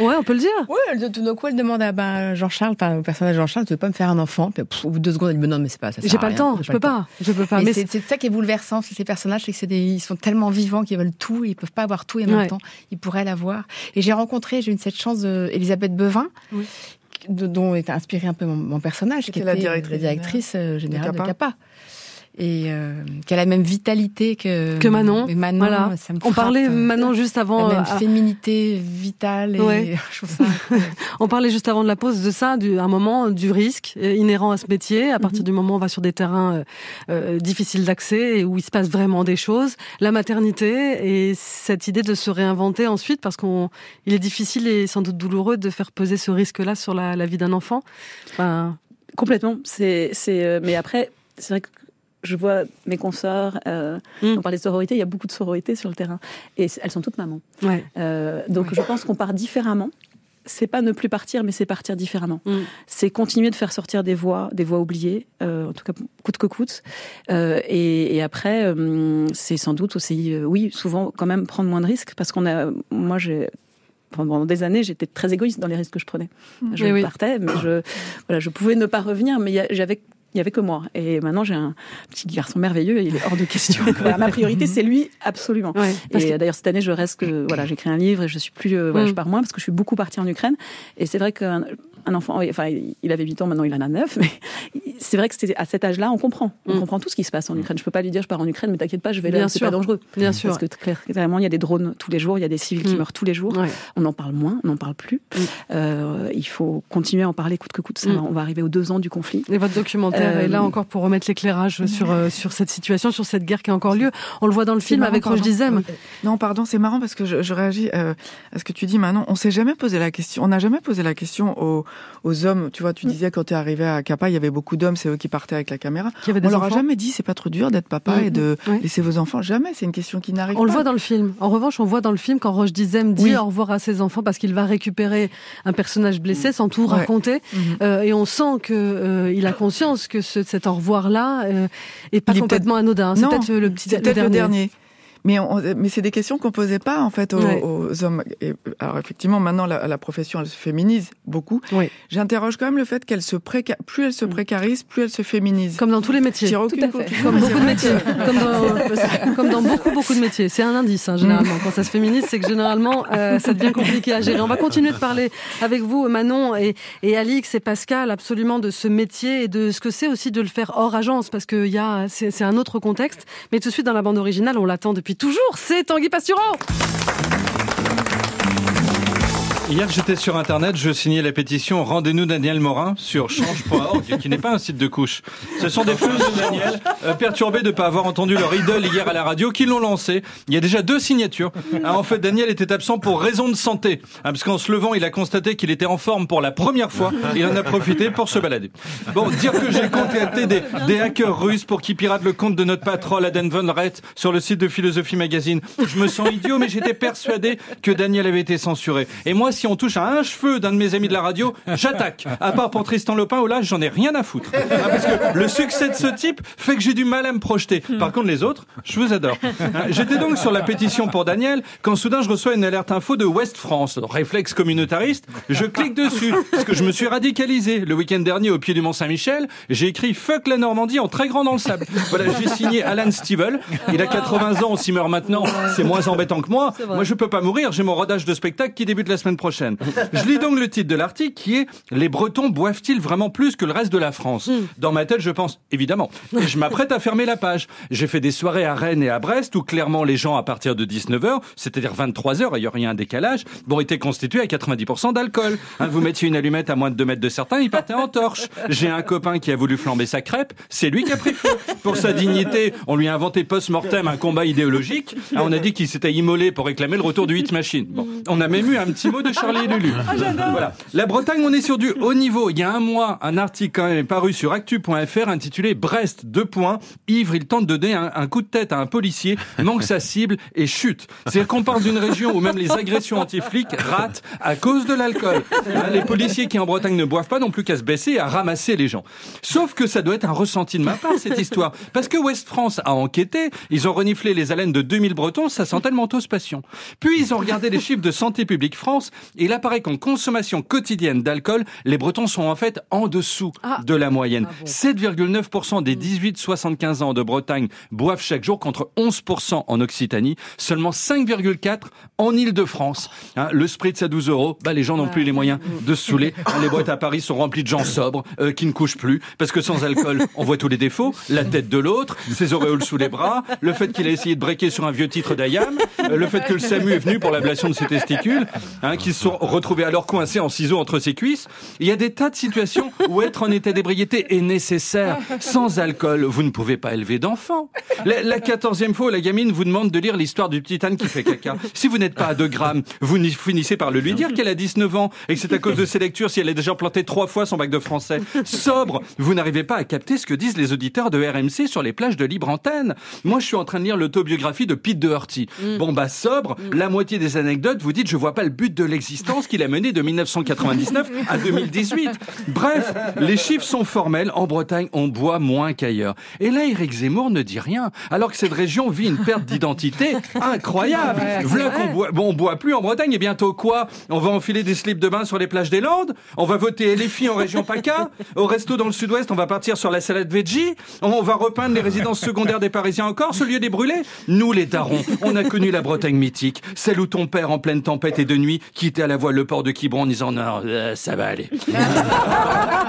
ouais, on peut le dire. Oui, elle- tout d'un coup, elle demande à ben, Jean-Charles, enfin, au personnage de Jean-Charles, tu veux pas me faire un enfant Puis, pff, Au bout de deux secondes, elle dit, mais non, mais c'est pas ça. J'ai pas le temps, je peux pas, je peux pas. Mais Mais c'est ça qui est bouleversant, c'est ces personnages, c'est que c'est des, ils sont tellement vivants qu'ils veulent tout, ils peuvent pas avoir tout et en Ouais. même temps, ils pourraient l'avoir. Et j'ai rencontré, j'ai eu cette chance d'Elisabeth Bevin. de- dont est inspiré un peu mon, mon personnage, qui était la la directrice directrice, euh, générale de Capa. Et euh, qui a la même vitalité que, Que Manon. Et Manon, Voilà. ça me On parlait Manon juste avant. La même euh, féminité vitale. Et Ouais. je trouve ça On parlait juste avant de la pause de ça, du, un moment du risque euh, inhérent à ce métier. À Mhm. partir du moment où on va sur des terrains euh, euh, difficiles d'accès et où il se passe vraiment des choses, la maternité et cette idée de se réinventer ensuite, parce qu'on, il est difficile et sans doute douloureux de faire peser ce risque-là sur la, la vie d'un enfant. Enfin, Complètement. C'est, c'est, euh, mais après, c'est vrai que je vois mes consoeurs, euh, Mm. on parlait de sororité, il y a beaucoup de sororité sur le terrain. Et elles sont toutes mamans. Ouais. Euh, donc je pense qu'on part différemment. C'est pas ne plus partir, mais c'est partir différemment. Mm. C'est continuer de faire sortir des voix, des voix oubliées, euh, en tout cas coûte que coûte. Euh, et, et après, euh, c'est sans doute aussi, oui, souvent quand même prendre moins de risques, parce qu'on a, moi j'ai pendant des années, j'étais très égoïste dans les risques que je prenais. Je Mais oui. partais, mais je, voilà, je pouvais ne pas revenir, mais j'avais il y avait que moi. Et maintenant, j'ai un petit garçon merveilleux et il est hors de question. Voilà, ma priorité, c'est lui, absolument. Ouais, et que- d'ailleurs, cette année, je reste que, voilà, j'écris un livre et je suis plus, euh, voilà, Mm. je pars moins parce que je suis beaucoup partie en Ukraine. Et c'est vrai qu'un un enfant, oui, enfin, il avait 8 ans, maintenant il en a 9, mais c'est vrai que c'était à cet âge-là, on comprend. On Mm. comprend tout ce qui se passe en Ukraine. Je peux pas lui dire, je pars en Ukraine, mais t'inquiète pas, je vais Bien là, c'est sûr. pas dangereux. Bien sûr. Parce que clair- clairement, il y a des drones tous les jours, il y a des civils qui Mm. meurent tous les jours. Ouais. On en parle moins, on n'en parle plus. Euh, il faut continuer à en parler coûte que coûte. Ça, Mm. On va arriver aux deux ans du conflit. Et votre documentaire Euh, est là encore pour remettre l'éclairage sur, euh, sur cette situation, sur cette guerre qui a encore lieu. On le voit dans le film marrant, avec Roche. Dizem. Oui. Non, pardon, c'est marrant parce que je, je réagis euh, à ce que tu dis maintenant. On s'est jamais posé la question. On n'a jamais posé la question aux, aux hommes. Tu vois, tu disais quand tu es arrivé à Capa, il y avait beaucoup d'hommes, c'est eux qui partaient avec la caméra. Qui avaient on leur a jamais dit c'est pas trop dur d'être papa Mm. et de Oui. laisser vos enfants. Jamais. C'est une question qui n'arrive pas. On le voit dans le film. En revanche, on voit dans le film quand Roche Dizem dit Oui. au revoir à ses enfants parce qu'il va récupérer un personnage blessé sans tout Ouais. raconter. Mhm. Euh, et on sent que euh, il a conscience que ce- cet au revoir-là euh, est pas Il est complètement anodin. C'est peut-être le petit c'est peut-être le dernier. Mais, on- mais c'est des questions qu'on posait pas en fait aux, Ouais. aux hommes. Et, alors effectivement, maintenant la, la profession elle se féminise beaucoup. J'interroge quand même le fait qu'elle se préca... plus elle se précarise, plus elle se féminise. Comme dans tous les métiers. Tout à fait. Comme beaucoup de métiers. que- Comme dans, comme dans beaucoup, beaucoup de métiers. C'est un indice, hein, généralement. Quand ça se féminise, c'est que généralement, euh, ça devient compliqué à gérer. On va continuer de parler avec vous, Manon et, et Alix et Pascal, absolument de ce métier et de ce que c'est aussi de le faire hors agence, parce que y a, c'est un autre contexte. Mais tout de suite, dans la bande originale, on l'attend depuis toujours. C'est Tanguy Pastureau. Hier, j'étais sur Internet, je signais la pétition Rendez-nous Daniel Morin sur change.org, qui n'est pas un site de couche. Ce sont des fans de Daniel, euh, perturbés de ne pas avoir entendu leur idole hier à la radio, qui l'ont lancé. Il y a déjà deux signatures. Ah, en fait, Daniel était absent pour raison de santé, hein, parce qu'en se levant, il a constaté qu'il était en forme pour la première fois. Il en a profité pour se balader. Bon, dire que j'ai contacté des, hackers russes pour qu'ils piratent le compte de notre patron Aden Von Rett sur le site de Philosophie Magazine. Je me sens idiot, mais j'étais persuadé que Daniel avait été censuré. Et moi, si on touche à un cheveu d'un de mes amis de la radio, j'attaque. À part pour Tristan Lopin, où là, j'en ai rien à foutre. Hein, parce que le succès de ce type fait que j'ai du mal à me projeter. Par contre, les autres, je vous adore. Hein, J'étais donc sur la pétition pour Daniel, quand soudain je reçois une alerte info de West France. Réflexe communautariste, je clique dessus, parce que je me suis radicalisé. Le week-end dernier, au pied du Mont-Saint-Michel, j'ai écrit Fuck la Normandie en très grand dans le sable. Voilà, j'ai signé Alan Stivell. Il a 80 ans, s'il meurt maintenant, c'est moins embêtant que moi. Moi, je peux pas mourir, j'ai mon rodage de spectacle qui débute la semaine prochaine. Je lis donc le titre de l'article qui est Les Bretons boivent-ils vraiment plus que le reste de la France? Dans ma tête, je pense évidemment. Et je m'apprête à fermer la page. J'ai fait des soirées à Rennes et à Brest où clairement les gens à partir de 19h, c'est-à-dire 23h, il y aurait un décalage, vont été constitués à 90% d'alcool. Hein, vous mettiez une allumette à moins de 2 mètres de certains, ils partaient en torche. J'ai un copain qui a voulu flamber sa crêpe, c'est lui qui a pris feu. Pour sa dignité, on lui a inventé post-mortem un combat idéologique. Ah, on a dit qu'il s'était immolé pour réclamer le retour du hit machine. Bon, on a même eu un petit mot de Charlie et Lulu. Voilà. La Bretagne, on est sur du haut niveau. Il y a un mois, un article quand même paru sur actu.fr intitulé Brest, deux points. Ivre, il tente de donner un, un coup de tête à un policier, manque sa cible et chute. C'est-à-dire qu'on parle d'une région où même les agressions anti-flics ratent à cause de l'alcool. Hein, Les policiers qui en Bretagne ne boivent pas non plus qu'à se baisser et à ramasser les gens. Sauf que ça doit être un ressenti de ma part, cette histoire. Parce que West France a enquêté, ils ont reniflé les haleines de 2000 Bretons, ça sentait le manteau passion. Puis ils ont regardé les chiffres de Santé publique France, et il apparaît qu'en consommation quotidienne d'alcool, les Bretons sont en fait en dessous de la moyenne. 7,9% des 18-75 ans de Bretagne boivent chaque jour contre 11% en Occitanie, seulement 5,4% en Île-de-France. Hein, le spritz à 12 euros, bah, les gens n'ont plus les moyens de se saouler. Hein, les boîtes à Paris sont remplies de gens sobres, euh, qui ne couchent plus, parce que sans alcool, on voit tous les défauts, la tête de l'autre, ses auréoles sous les bras, le fait qu'il a essayé de breaker sur un vieux titre d'Ayam, euh, le fait que le SAMU est venu pour l'ablation de ses testicules, hein, qui se sont retrouvés alors coincés en ciseaux entre ses cuisses. Il y a des tas de situations où être en état d'ébriété est nécessaire. Sans alcool, vous ne pouvez pas élever d'enfants. La, quatorzième fois, où la gamine vous demande de lire l'histoire du petit âne qui fait caca. Si vous n'êtes pas à 2 grammes, vous finissez par le lui dire qu'elle a 19 ans et que c'est à cause de ses lectures si elle a déjà planté trois fois son bac de français. Sobre, vous n'arrivez pas à capter ce que disent les auditeurs de RMC sur les plages de libre antenne. Moi, je suis en train de lire l'autobiographie de Pete Doherty. Bon, bah, sobre, la moitié des anecdotes, vous dites, je vois pas le but de l'existence qu'il a mené de 1999 à 2018. Bref, les chiffres sont formels. En Bretagne, on boit moins qu'ailleurs. Et là, Éric Zemmour ne dit rien, alors que cette région vit une perte d'identité incroyable. C'est qu'on boit, bon, on boit plus en Bretagne et bientôt quoi? On va enfiler des slips de bain sur les plages des Landes On va voter filles en région PACA Au resto dans le sud-ouest, on va partir sur la salade veggie On va repeindre les résidences secondaires des Parisiens en Corse au lieu des brûler Nous, les darons, on a connu la Bretagne mythique, celle où ton père, en pleine tempête et de nuit, à la voile le port de Quiberon en disant non, euh, ça va aller.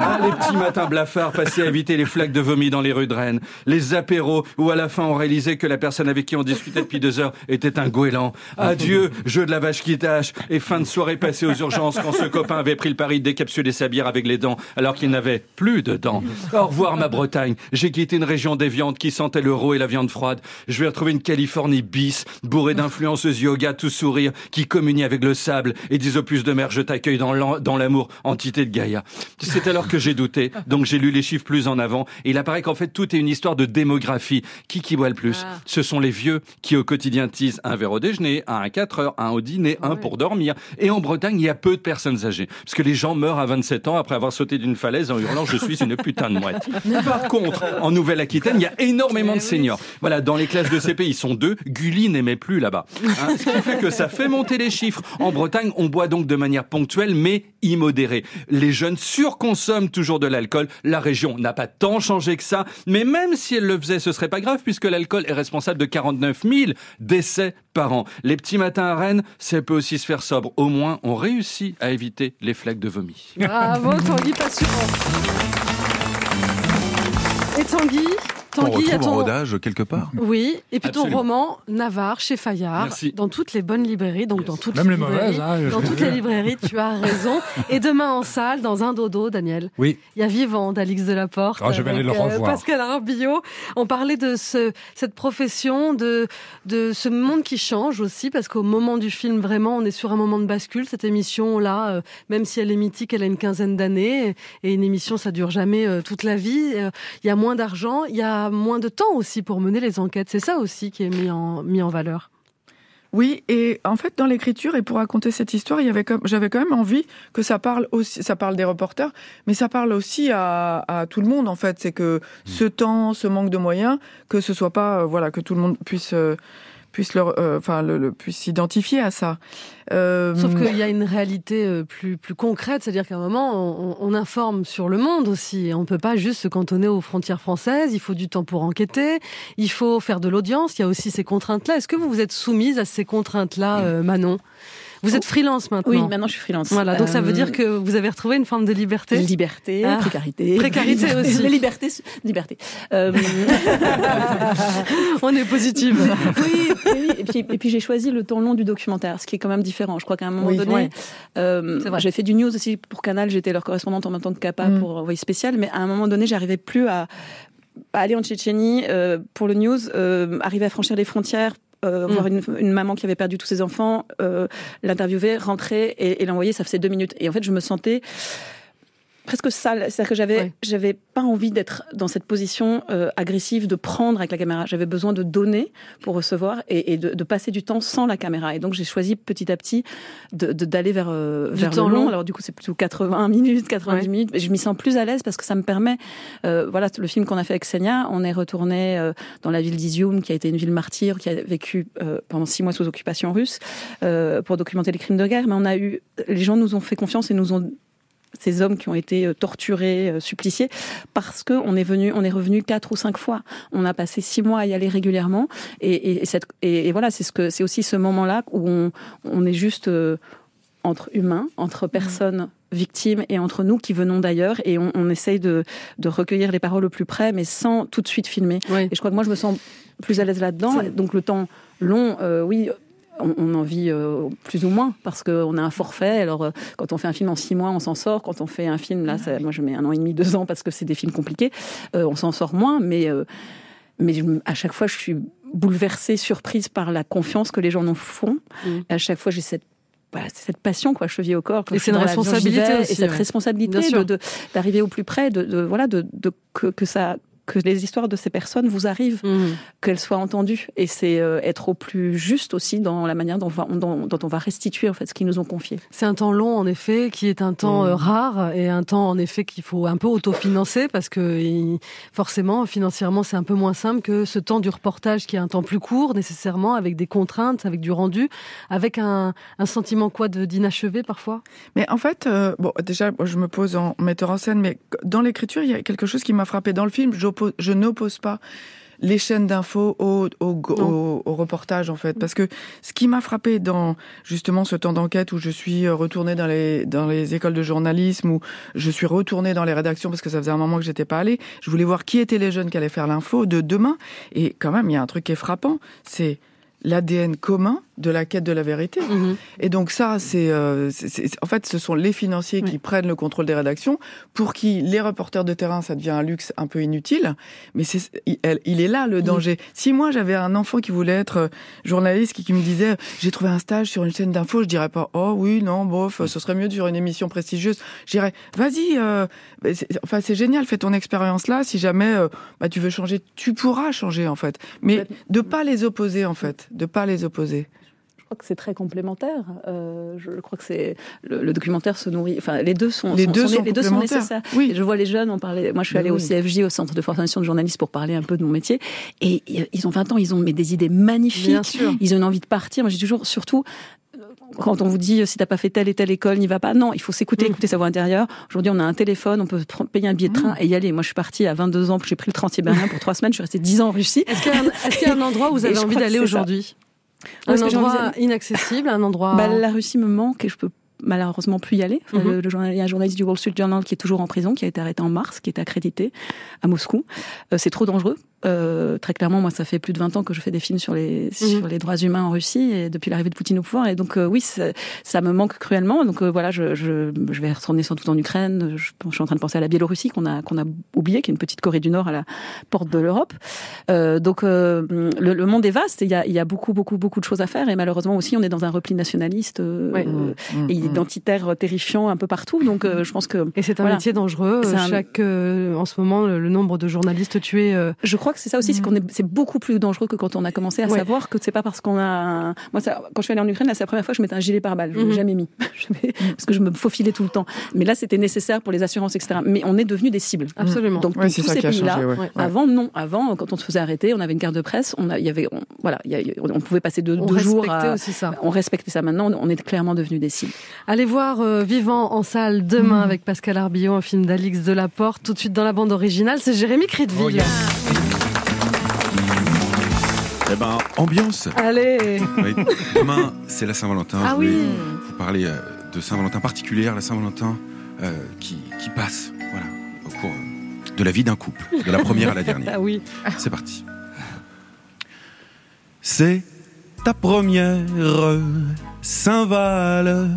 Ah, les petits matins blafards passés à éviter les flaques de vomi dans les rues de Rennes. Les apéros où à la fin on réalisait que la personne avec qui on discutait depuis deux heures était un goéland. Adieu, jeu de la vache qui tâche. Et fin de soirée passée aux urgences quand ce copain avait pris le pari de décapsuler sa bière avec les dents alors qu'il n'avait plus de dents. Au revoir ma Bretagne. J'ai quitté une région des viandes qui sentait l'euro et la viande froide. Je vais retrouver une Californie bis, bourrée d'influenceuses yoga tout sourire, qui communient avec le sable et au plus de mer je t'accueille dans l'amour, entité de Gaïa. C'est alors que j'ai douté, donc j'ai lu les chiffres plus en avant, et il apparaît qu'en fait tout est une histoire de démographie. Qui qui boit le plus Ce sont les vieux qui au quotidien tisent un verre au déjeuner, un à 4 heures, un au dîner, un pour dormir. Et en Bretagne, il y a peu de personnes âgées, parce que les gens meurent à 27 ans après avoir sauté d'une falaise en hurlant je suis une putain de mouette. Par contre, en Nouvelle-Aquitaine, il y a énormément de seniors. Voilà, dans les classes de CP, ils sont deux. Gulli n'aimait plus là-bas. Hein, ce qui fait que ça fait monter les chiffres. En Bretagne, on boit donc de manière ponctuelle, mais immodérée. Les jeunes surconsomment toujours de l'alcool. La région n'a pas tant changé que ça, mais même si elle le faisait, ce serait pas grave puisque l'alcool est responsable de 49 000 décès par an. Les petits matins à Rennes, ça peut aussi se faire sobre. Au moins, on réussit à éviter les flaques de vomi. Bravo Tanguy Passuron. Et Tanguy, Tanguy, il y a retrouve en ton... rodage quelque part. Oui, et puis ton roman Navarre chez Fayard, Merci. dans toutes les bonnes librairies, donc dans toutes Même les librairies, mauvaises, hein, dans toutes les librairies, tu as raison. Et demain en salle, dans un dodo, Daniel. Oui. Il y a Vivant d'Alix Delaporte. Ah, je vais aller le revoir. Pascal Arbillot. On parlait de ce, cette profession, de, de ce monde qui change aussi, parce qu'au moment du film, vraiment, on est sur un moment de bascule. Cette émission-là, euh, même si elle est mythique, elle a une quinzaine d'années. Et une émission, ça dure jamais euh, toute la vie. Euh, Il y a moins d'argent, il y a moins de temps aussi pour mener les enquêtes. C'est ça aussi qui est mis en, mis en valeur. Oui, et en fait, dans l'écriture et pour raconter cette histoire, il y avait comme, j'avais quand même envie que ça parle aussi, ça parle des reporters, mais ça parle aussi à, à tout le monde. En fait, c'est que ce temps, ce manque de moyens, que ce soit pas, euh, voilà, que tout le monde puisse, euh, puisse leur, euh, enfin, le, le- puisse s'identifier à ça. Euh, Sauf qu'il y a une réalité euh, plus, plus concrète, c'est-à-dire qu'à un moment, on, on informe sur le monde aussi. Et on ne peut pas juste se cantonner aux frontières françaises. Il faut du temps pour enquêter. Il faut faire de l'audience. Il y a aussi ces contraintes-là. Est-ce que vous vous êtes soumise à ces contraintes-là, euh, Manon? Vous êtes freelance maintenant. Oui, maintenant je suis freelance. Voilà, donc ça Euh, veut dire que vous avez retrouvé une forme de liberté. Liberté, Ah. précarité. Précarité aussi. Les libertés, liberté. Euh, On est positive. oui, oui, et puis, et puis j'ai choisi le temps long du documentaire, ce qui est quand même différent. Je crois qu'à un moment Oui, donné, ouais. euh, j'ai fait du news aussi pour Canal, j'étais leur correspondante en même temps que Capa Mm. pour Envoyé spécial, mais à un moment donné, j'arrivais plus à, à aller en Tchétchénie euh, pour le news, euh, arriver à franchir les frontières. Euh, Mm. voir une, une maman qui avait perdu tous ses enfants, euh, l'interviewer, rentrer et, et l'envoyer, ça faisait deux minutes. Et en fait, je me sentais presque sale. C'est-à-dire que j'avais, j'avais pas envie d'être dans cette position euh, agressive, de prendre avec la caméra. J'avais besoin de donner pour recevoir et, et de, de passer du temps sans la caméra. Et donc j'ai choisi petit à petit de, de- d'aller vers, euh, vers temps le long. long. Alors du coup c'est plutôt 80 minutes, 90 Ouais. minutes. Mais je m'y sens plus à l'aise parce que ça me permet. euh, voilà le film qu'on a fait avec Senia, on est retourné euh, dans la ville d'Izium, qui a été une ville martyre, qui a vécu pendant six mois sous occupation russe, pour documenter les crimes de guerre. Mais on a eu, les gens nous ont fait confiance et nous ont ces hommes qui ont été euh, torturés, euh, suppliciés, parce que on est venu, on est revenu quatre ou cinq fois. On a passé six mois à y aller régulièrement, et, et, et cette- et- et voilà, c'est ce que c'est aussi ce moment-là où on, on est juste euh, entre humains, entre personnes victimes et entre nous qui venons d'ailleurs, et on, on essaye de, de recueillir les paroles au plus près, mais sans tout de suite filmer. Et je crois que moi, je me sens plus à l'aise là-dedans. Donc le temps long, euh, oui on, on en vit euh, plus ou moins parce qu'on a un forfait. Alors, euh, quand on fait un film en six mois, on s'en sort. Quand on fait un film, là, ça- moi, je mets un an et demi, deux ans parce que c'est des films compliqués. euh, on s'en sort moins, mais mais je à chaque fois, je suis bouleversée, surprise par la confiance que les gens nous font. Et à chaque fois, j'ai cette c'est cette passion quoi cheville au corps Et c'est une responsabilité aussi, et cette ouais. responsabilité de- de- d'arriver au plus près de, de- voilà que, que ça que les histoires de ces personnes vous arrivent, Mmh. qu'elles soient entendues. Et c'est euh, être au plus juste aussi dans la manière dont, on va- dont- dont on va restituer en fait ce qu'ils nous ont confié. C'est un temps long, en effet, qui est un temps Mm. euh, rare et un temps, en effet, qu'il faut un peu autofinancer parce que forcément, financièrement, c'est un peu moins simple que ce temps du reportage qui est un temps plus court, nécessairement, avec des contraintes, avec du rendu, avec un, un sentiment quoi de d'inachevé parfois? Mais en fait, euh, bon, déjà, je me pose en metteur en scène, mais dans l'écriture, il y a quelque chose qui m'a frappé. Dans le film, j'oppose- je n'oppose pas les chaînes d'infos au, au, au, au reportage, en fait. Parce que ce qui m'a frappé dans, justement, ce temps d'enquête où je suis euh, retournée dans les, dans les écoles de journalisme, où je suis retournée dans les rédactions parce que ça faisait un moment que j'étais pas allée, je voulais voir qui étaient les jeunes qui allaient faire l'info de demain. Et quand même, il y a un truc qui est frappant, c'est l'ADN commun de la quête de la vérité. Et donc ça, c'est, euh, en fait, ce sont les financiers qui prennent le contrôle des rédactions, pour qui les reporters de terrain, ça devient un luxe un peu inutile. Mais c'est, il, est là le danger. Si moi j'avais un enfant qui voulait être euh, journaliste, qui, qui me disait, j'ai trouvé un stage sur une chaîne d'infos, je dirais pas, oh oui, non, bof, ce serait mieux faire une émission prestigieuse. Je dirais, vas-y, euh, c'est- enfin c'est génial, fais ton expérience là. Si jamais euh, bah, tu veux changer, tu pourras changer en fait. Mais de pas les opposer en fait, de pas les opposer. Je crois que c'est très complémentaire. Euh, je crois que c'est le, le documentaire se nourrit. Enfin, les deux sont Les deux sont les deux sont nécessaires. Oui. Et je vois les jeunes. On parlait. Moi, je suis Mais allée au. CFJ, au Centre de formation de journalistes, pour parler un peu de mon métier. Et ils ont 20 ans. Ils ont mais des idées magnifiques. Bien sûr. Ils ont une envie de partir. Moi, j'ai toujours, surtout. Quand on vous dit si t'as pas fait telle et telle école, n'y va pas. Non, il faut s'écouter, Mm. écouter sa voix intérieure. Aujourd'hui, on a un téléphone, on peut payer un billet de train et y aller. Moi, je suis partie à 22 ans, j'ai pris le Transsibérien pour trois semaines. Je suis restée 10 ans en Russie. Est-ce qu'il y, y a un endroit où vous avez envie d'aller aujourd'hui? Un endroit inaccessible, un endroit. Bah, la Russie me manque et je peux malheureusement plus y aller. Mhm. le, il y a un journaliste du Wall Street Journal qui est toujours en prison, qui a été arrêté en mars, qui est accrédité à Moscou. Euh, c'est trop dangereux. Euh, très clairement, moi, ça fait plus de 20 ans que je fais des films sur les, sur les droits humains en Russie et depuis l'arrivée de Poutine au pouvoir. Et donc, euh, oui, ça, ça me manque cruellement. Donc, euh, voilà, je, je, je vais retourner sans doute en Ukraine. Je, je suis en train de penser à la Biélorussie qu'on a, qu'on a oublié, qui est une petite Corée du Nord à la porte de l'Europe. Euh, donc, euh, le, le monde est vaste. et Il y a, il y a beaucoup, beaucoup, beaucoup de choses à faire. Et malheureusement aussi, on est dans un repli nationaliste euh, Ouais. euh, et identitaire terrifiant un peu partout. Donc, euh, je pense que Et c'est un voilà. métier dangereux. Un- Chaque, euh, en ce moment, le, le nombre de journalistes tués. euh, Je crois que c'est ça aussi, c'est qu'on est, c'est beaucoup plus dangereux que quand on a commencé à Ouais. savoir que c'est pas parce qu'on a, un- moi, ça, quand je suis allée en Ukraine, là, c'est la première fois que je mettais un gilet pare-balles. Je l'ai Mhm. jamais mis. Parce que je me faufilais tout le temps. Mais là, c'était nécessaire pour les assurances, etc. Mais on est devenu des cibles. Absolument. Donc, Ouais, tous ça ces pays-là, changé, ouais. Ouais. avant, non. Avant, quand on se faisait arrêter, on avait une carte de presse, on a, il y avait, on- voilà, il y a- on pouvait passer deux, On deux jours respectait à, aussi ça. on respectait ça. Maintenant, on est clairement devenu des cibles. Allez voir euh, Vivant en salle demain avec Pascal Arbillon, un film d'Alix Delaporte. Tout de suite dans la bande originale, c'est Jérémy Crédville. Eh ben, ambiance. Allez Demain, c'est la Saint-Valentin. Ah Je voulais oui. vous parler euh, de Saint-Valentin particulière, la Saint-Valentin euh, qui, qui passe voilà, au cours de la vie d'un couple, de la première à la dernière. Ah oui. C'est parti. C'est ta première Saint-Val.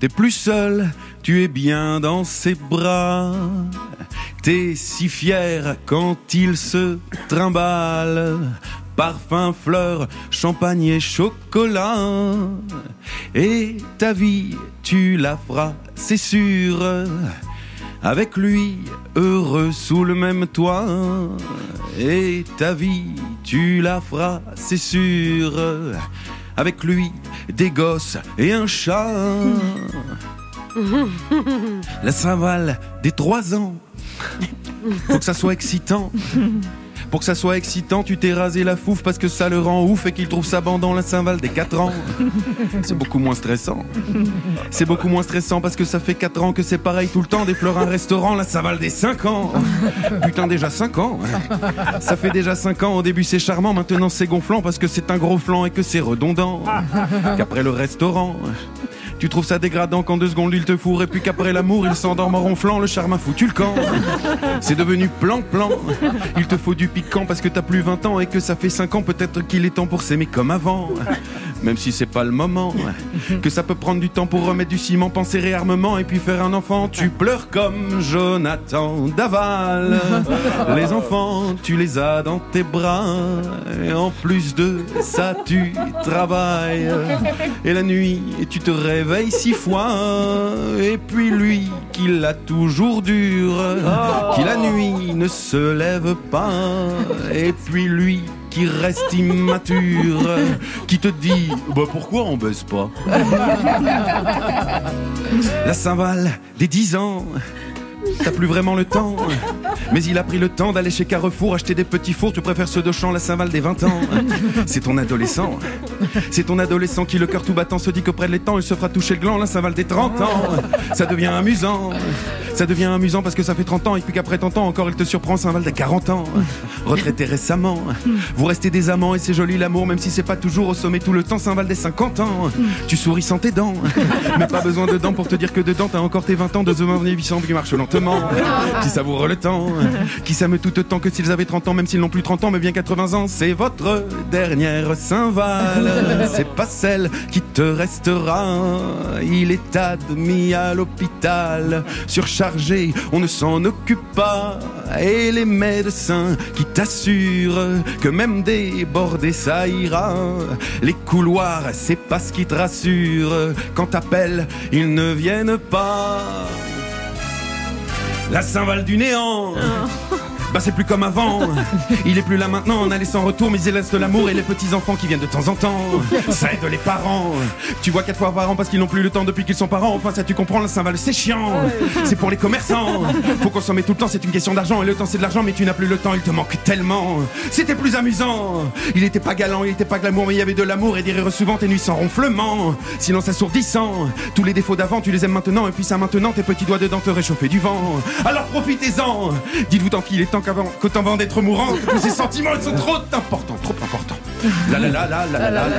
T'es plus seul, tu es bien dans ses bras. T'es si fier quand il se trimballe. Parfum, fleurs, champagne et chocolat. Et ta vie, tu la feras, c'est sûr. Avec lui, heureux sous le même toit. Et ta vie, tu la feras, c'est sûr. Avec lui, des gosses et un chat. La Saint-Val des trois ans. Faut que ça soit excitant. Pour que ça soit excitant, tu t'es rasé la fouffe parce que ça le rend ouf et qu'il trouve sa bande dans la Saint-Val des 4 ans. C'est beaucoup moins stressant. C'est beaucoup moins stressant parce que ça fait 4 ans que c'est pareil tout le temps. Des fleurs, un restaurant, la Saint-Val des 5 ans. Putain, déjà 5 ans. Ça fait déjà 5 ans. Au début, c'est charmant. Maintenant, c'est gonflant parce que c'est un gros flanc et que c'est redondant. Qu'après le restaurant. Tu trouves ça dégradant qu'en deux secondes il te fourre et puis qu'après l'amour il s'endorme en ronflant, le charme a foutu le camp. C'est devenu plan-plan. Il te faut du piquant parce que t'as plus 20 ans et que ça fait 5 ans peut-être qu'il est temps pour s'aimer comme avant. Même si c'est pas le moment. Que ça peut prendre du temps pour remettre du ciment, penser réarmement et puis faire un enfant. Tu pleures comme Jonathan Daval. Les enfants, tu les as dans tes bras. Et en plus de ça, tu travailles. Et la nuit, tu te réveilles six fois. Et puis lui, qui l'a toujours dur. Qui la nuit ne se lève pas. Et puis lui, qui reste immature, qui te dit bah pourquoi on baisse pas? La Saint-Val des 10 ans, t'as plus vraiment le temps. Mais il a pris le temps d'aller chez Carrefour acheter des petits fours. Tu préfères ceux de champ, la Saint-Val des 20 ans. C'est ton adolescent. C'est ton adolescent qui, le cœur tout battant, se dit que près de l'étang, il se fera toucher le gland, la Saint-Val des 30 ans. Ça devient amusant. Ça devient amusant parce que ça fait 30 ans et puis qu'après 30 ans encore, il te surprend, Saint-Val des 40 ans. Retraité récemment. Vous restez des amants et c'est joli l'amour, même si c'est pas toujours au sommet tout le temps, Saint-Val des 50 ans. Tu souris sans tes dents. Mais pas besoin de dents pour te dire que dedans, t'as encore tes 20 ans de The Magnificent qui marche lentement. Qui savoure le temps. Qui s'aiment tout autant que s'ils avaient 30 ans, même s'ils n'ont plus 30 ans, mais bien 80 ans. C'est votre dernière Saint-Val. C'est pas celle qui te restera. Il est admis à l'hôpital, surchargé, on ne s'en occupe pas. Et les médecins qui t'assurent que même débordé ça ira. Les couloirs, c'est pas ce qui te rassure. Quand t'appelles, ils ne viennent pas. La Saint-Val du néant. Bah c'est plus comme avant. Il est plus là maintenant, on a laissé en retour, mais il laisse de l'amour et les petits enfants qui viennent de temps en temps. Ça aide les parents. Tu vois quatre fois par an parce qu'ils n'ont plus le temps depuis qu'ils sont parents. Enfin ça tu comprends, la Saint-Val c'est chiant. C'est pour les commerçants. Faut consommer tout le temps, c'est une question d'argent et le temps c'est de l'argent, mais tu n'as plus le temps, il te manque tellement. C'était plus amusant. Il était pas galant, il était pas glamour, mais il y avait de l'amour et des rires souvent tes nuits sans ronflement. Sinon s'assourdissant. Tous les défauts d'avant, tu les aimes maintenant et puis ça maintenant tes petits doigts dedans te réchauffer du vent. Alors profitez-en. Dites-vous tant qu'il est temps qu'avant que avant d'être mourant, que tous ces sentiments ils sont trop importants, trop importants. La la la la la la la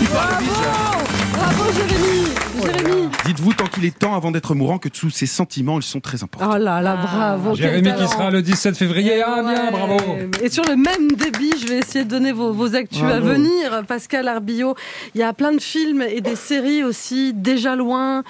Il parle vite, là. Bravo Jérémy Jérémy Dites-vous tant qu'il est temps avant d'être mourant que tous ces sentiments ils sont très importants. Oh là là, bravo quel Jérémy qui sera le 17 février. Ah bien, bravo. Et sur le même débit, je vais essayer de donner vos, vos actus à Bravo. venir. Pascal Arbillot, il y a plein de films et des séries aussi, déjà loin.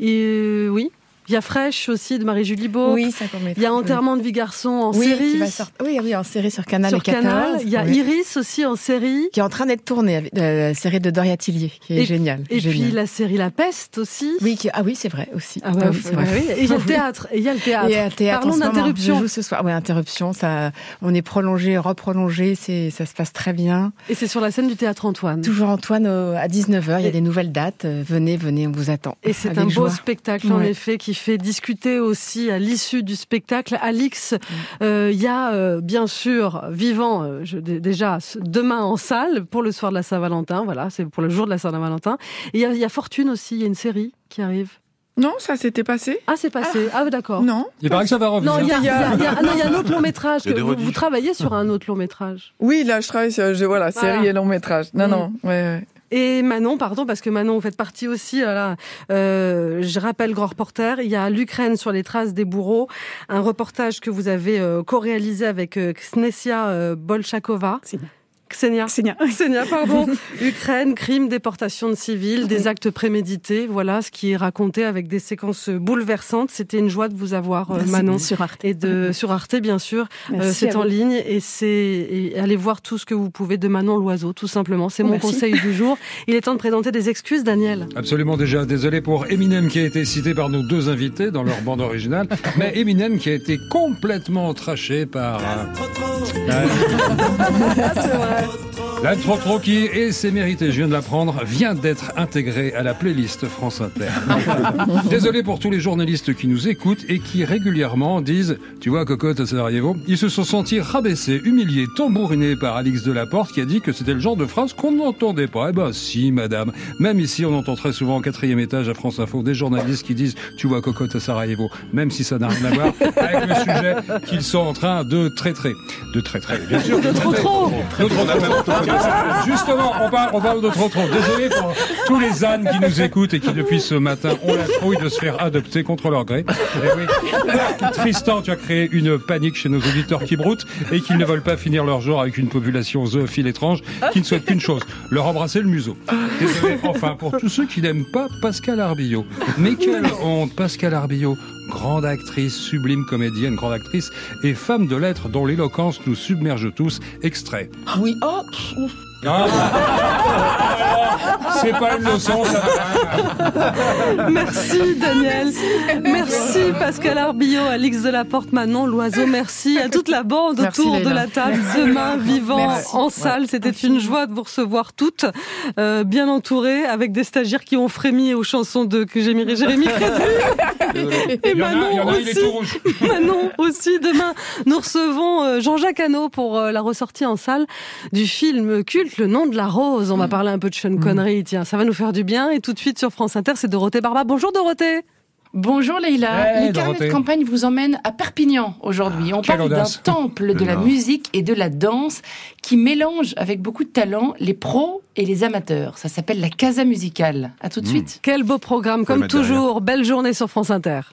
Et euh, oui. Il y a Fresh aussi de Marie-Julie Beau. Oui, ça Il y a Enterrement de vie garçon en oui, série. qui va sortir. Oui, oui, en série sur Canal Sur et 14. Canal. Il y a Oui. Iris aussi en série. Qui est en train d'être tournée, avec, euh, la série de Doria Tillier, qui est Et- géniale. Et puis la série La Peste aussi. Oui, qui- ah oui, c'est vrai aussi. Ah ouais, oui, c'est vrai. oui. Et il y a le théâtre. Et il y a le théâtre. Et à théâtre, Parlons d'interruption. Joue ce soir. Ouais, interruption. Ça, on est prolongé, reprolongé. C'est, ça se passe très bien. Et c'est sur la scène du théâtre Antoine. Toujours Antoine au- à 19h. Il y a des nouvelles dates. Euh, Venez, venez, on vous attend. Et c'est un beau joie. spectacle, en effet, qui fait discuter aussi à l'issue du spectacle. Alix, euh, il y a euh, bien sûr Vivant, euh, je- déjà demain en salle pour le soir de la Saint-Valentin. Voilà, c'est pour le jour de la Saint-Valentin. Il y, a- il y a Fortune aussi, il y a une série qui arrive. Non, ça s'était passé. Ah, c'est passé. Ah, d'accord. Non. Il paraît que ça va revenir. Non, il y a, il y a- il y a- ah non, il y a un autre long métrage. Que vous, vous travaillez sur un autre long métrage. Oui, là, je travaille sur je, voilà, série et long métrage. Non, Mm. non. Ouais, ouais. Et Manon, pardon, parce que Manon, vous faites partie aussi. euh, je rappelle, grand reporter, il y a l'Ukraine sur les traces des bourreaux, un reportage que vous avez euh, co-réalisé avec euh, Ksnesia euh, Bolchakova. Ksenia, pardon. Ukraine, crime, déportation de civils, des actes prémédités. Voilà ce qui est raconté avec des séquences bouleversantes. C'était une joie de vous avoir, euh, Merci. Manon. Sur Arte. Et de, sur Arte, bien sûr. Euh, c'est en vous. ligne et c'est, allez voir tout ce que vous pouvez de Manon Loiseau, tout simplement. C'est mon Merci. conseil du jour. Il est temps de présenter des excuses, Daniel. Absolument déjà désolé pour Eminem qui a été cité par nos deux invités dans leur bande originale, mais Eminem qui a été complètement traché par euh, la trop trop qui et c'est mérité, je viens de l'apprendre, vient d'être intégré à la playlist France Inter. Désolé pour tous les journalistes qui nous écoutent et qui régulièrement disent Tu vois, Cocotte à Sarajevo, ils se sont sentis rabaissés, humiliés, tambourinés par Alix Delaporte qui a dit que c'était le genre de phrase qu'on n'entendait pas. Eh ben si, madame. Même ici, on entend très souvent au quatrième étage à France Info des journalistes qui disent Tu vois, Cocotte à Sarajevo, même si ça n'a rien à voir avec le sujet qu'ils sont en train de traiter. De traiter, bien sûr. De trop trop. De trop trop. Justement, on parle, on parle de. Désolé pour tous les ânes qui nous écoutent et qui depuis ce matin ont la trouille de se faire adopter contre leur gré. Eh. Tristan, tu as créé une panique chez nos auditeurs qui broutent et qui ne veulent pas finir leur jour avec une population zoophile étrange qui ne souhaite qu'une chose, leur embrasser le museau. Enfin, pour tous ceux qui n'aiment pas Pascal Arbillot. Mais quelle honte, Pascal Arbillot, grande actrice, sublime comédienne, grande actrice et femme de lettres dont l'éloquence nous submerge tous. Extrait. Oui, oh, pff. Ah, C'est pas une leçon, ça. Merci Daniel. Merci Pascal Arbillot, Alix Delaporte, Manon Loiseau. Merci à toute la bande Merci, autour de la table. Demain, vivant Merci. en salle. C'était une joie de vous recevoir toutes, euh, bien entourées, avec des stagiaires qui ont frémi aux chansons de que Jérémy Jérémy Crédville. Et Manon aussi. Manon aussi. Demain, nous recevons euh, Jean-Jacques Hano pour euh, la ressortie en salle du film culte Le nom de la rose. On va parler un peu de Sean Connery. Tiens, ça va nous faire du bien. Et tout de suite sur France Inter, c'est Dorothée Barba. Bonjour Dorothée. Bonjour Leïla, Hey, les carnets de campagne vous emmènent à Perpignan aujourd'hui. On parle d'un temple de la musique et de la danse qui mélange avec beaucoup de talent les pros et les amateurs. Ça s'appelle la Casa Musicale. À tout de suite. Quel beau programme, comme derrière. toujours. Belle journée sur France Inter.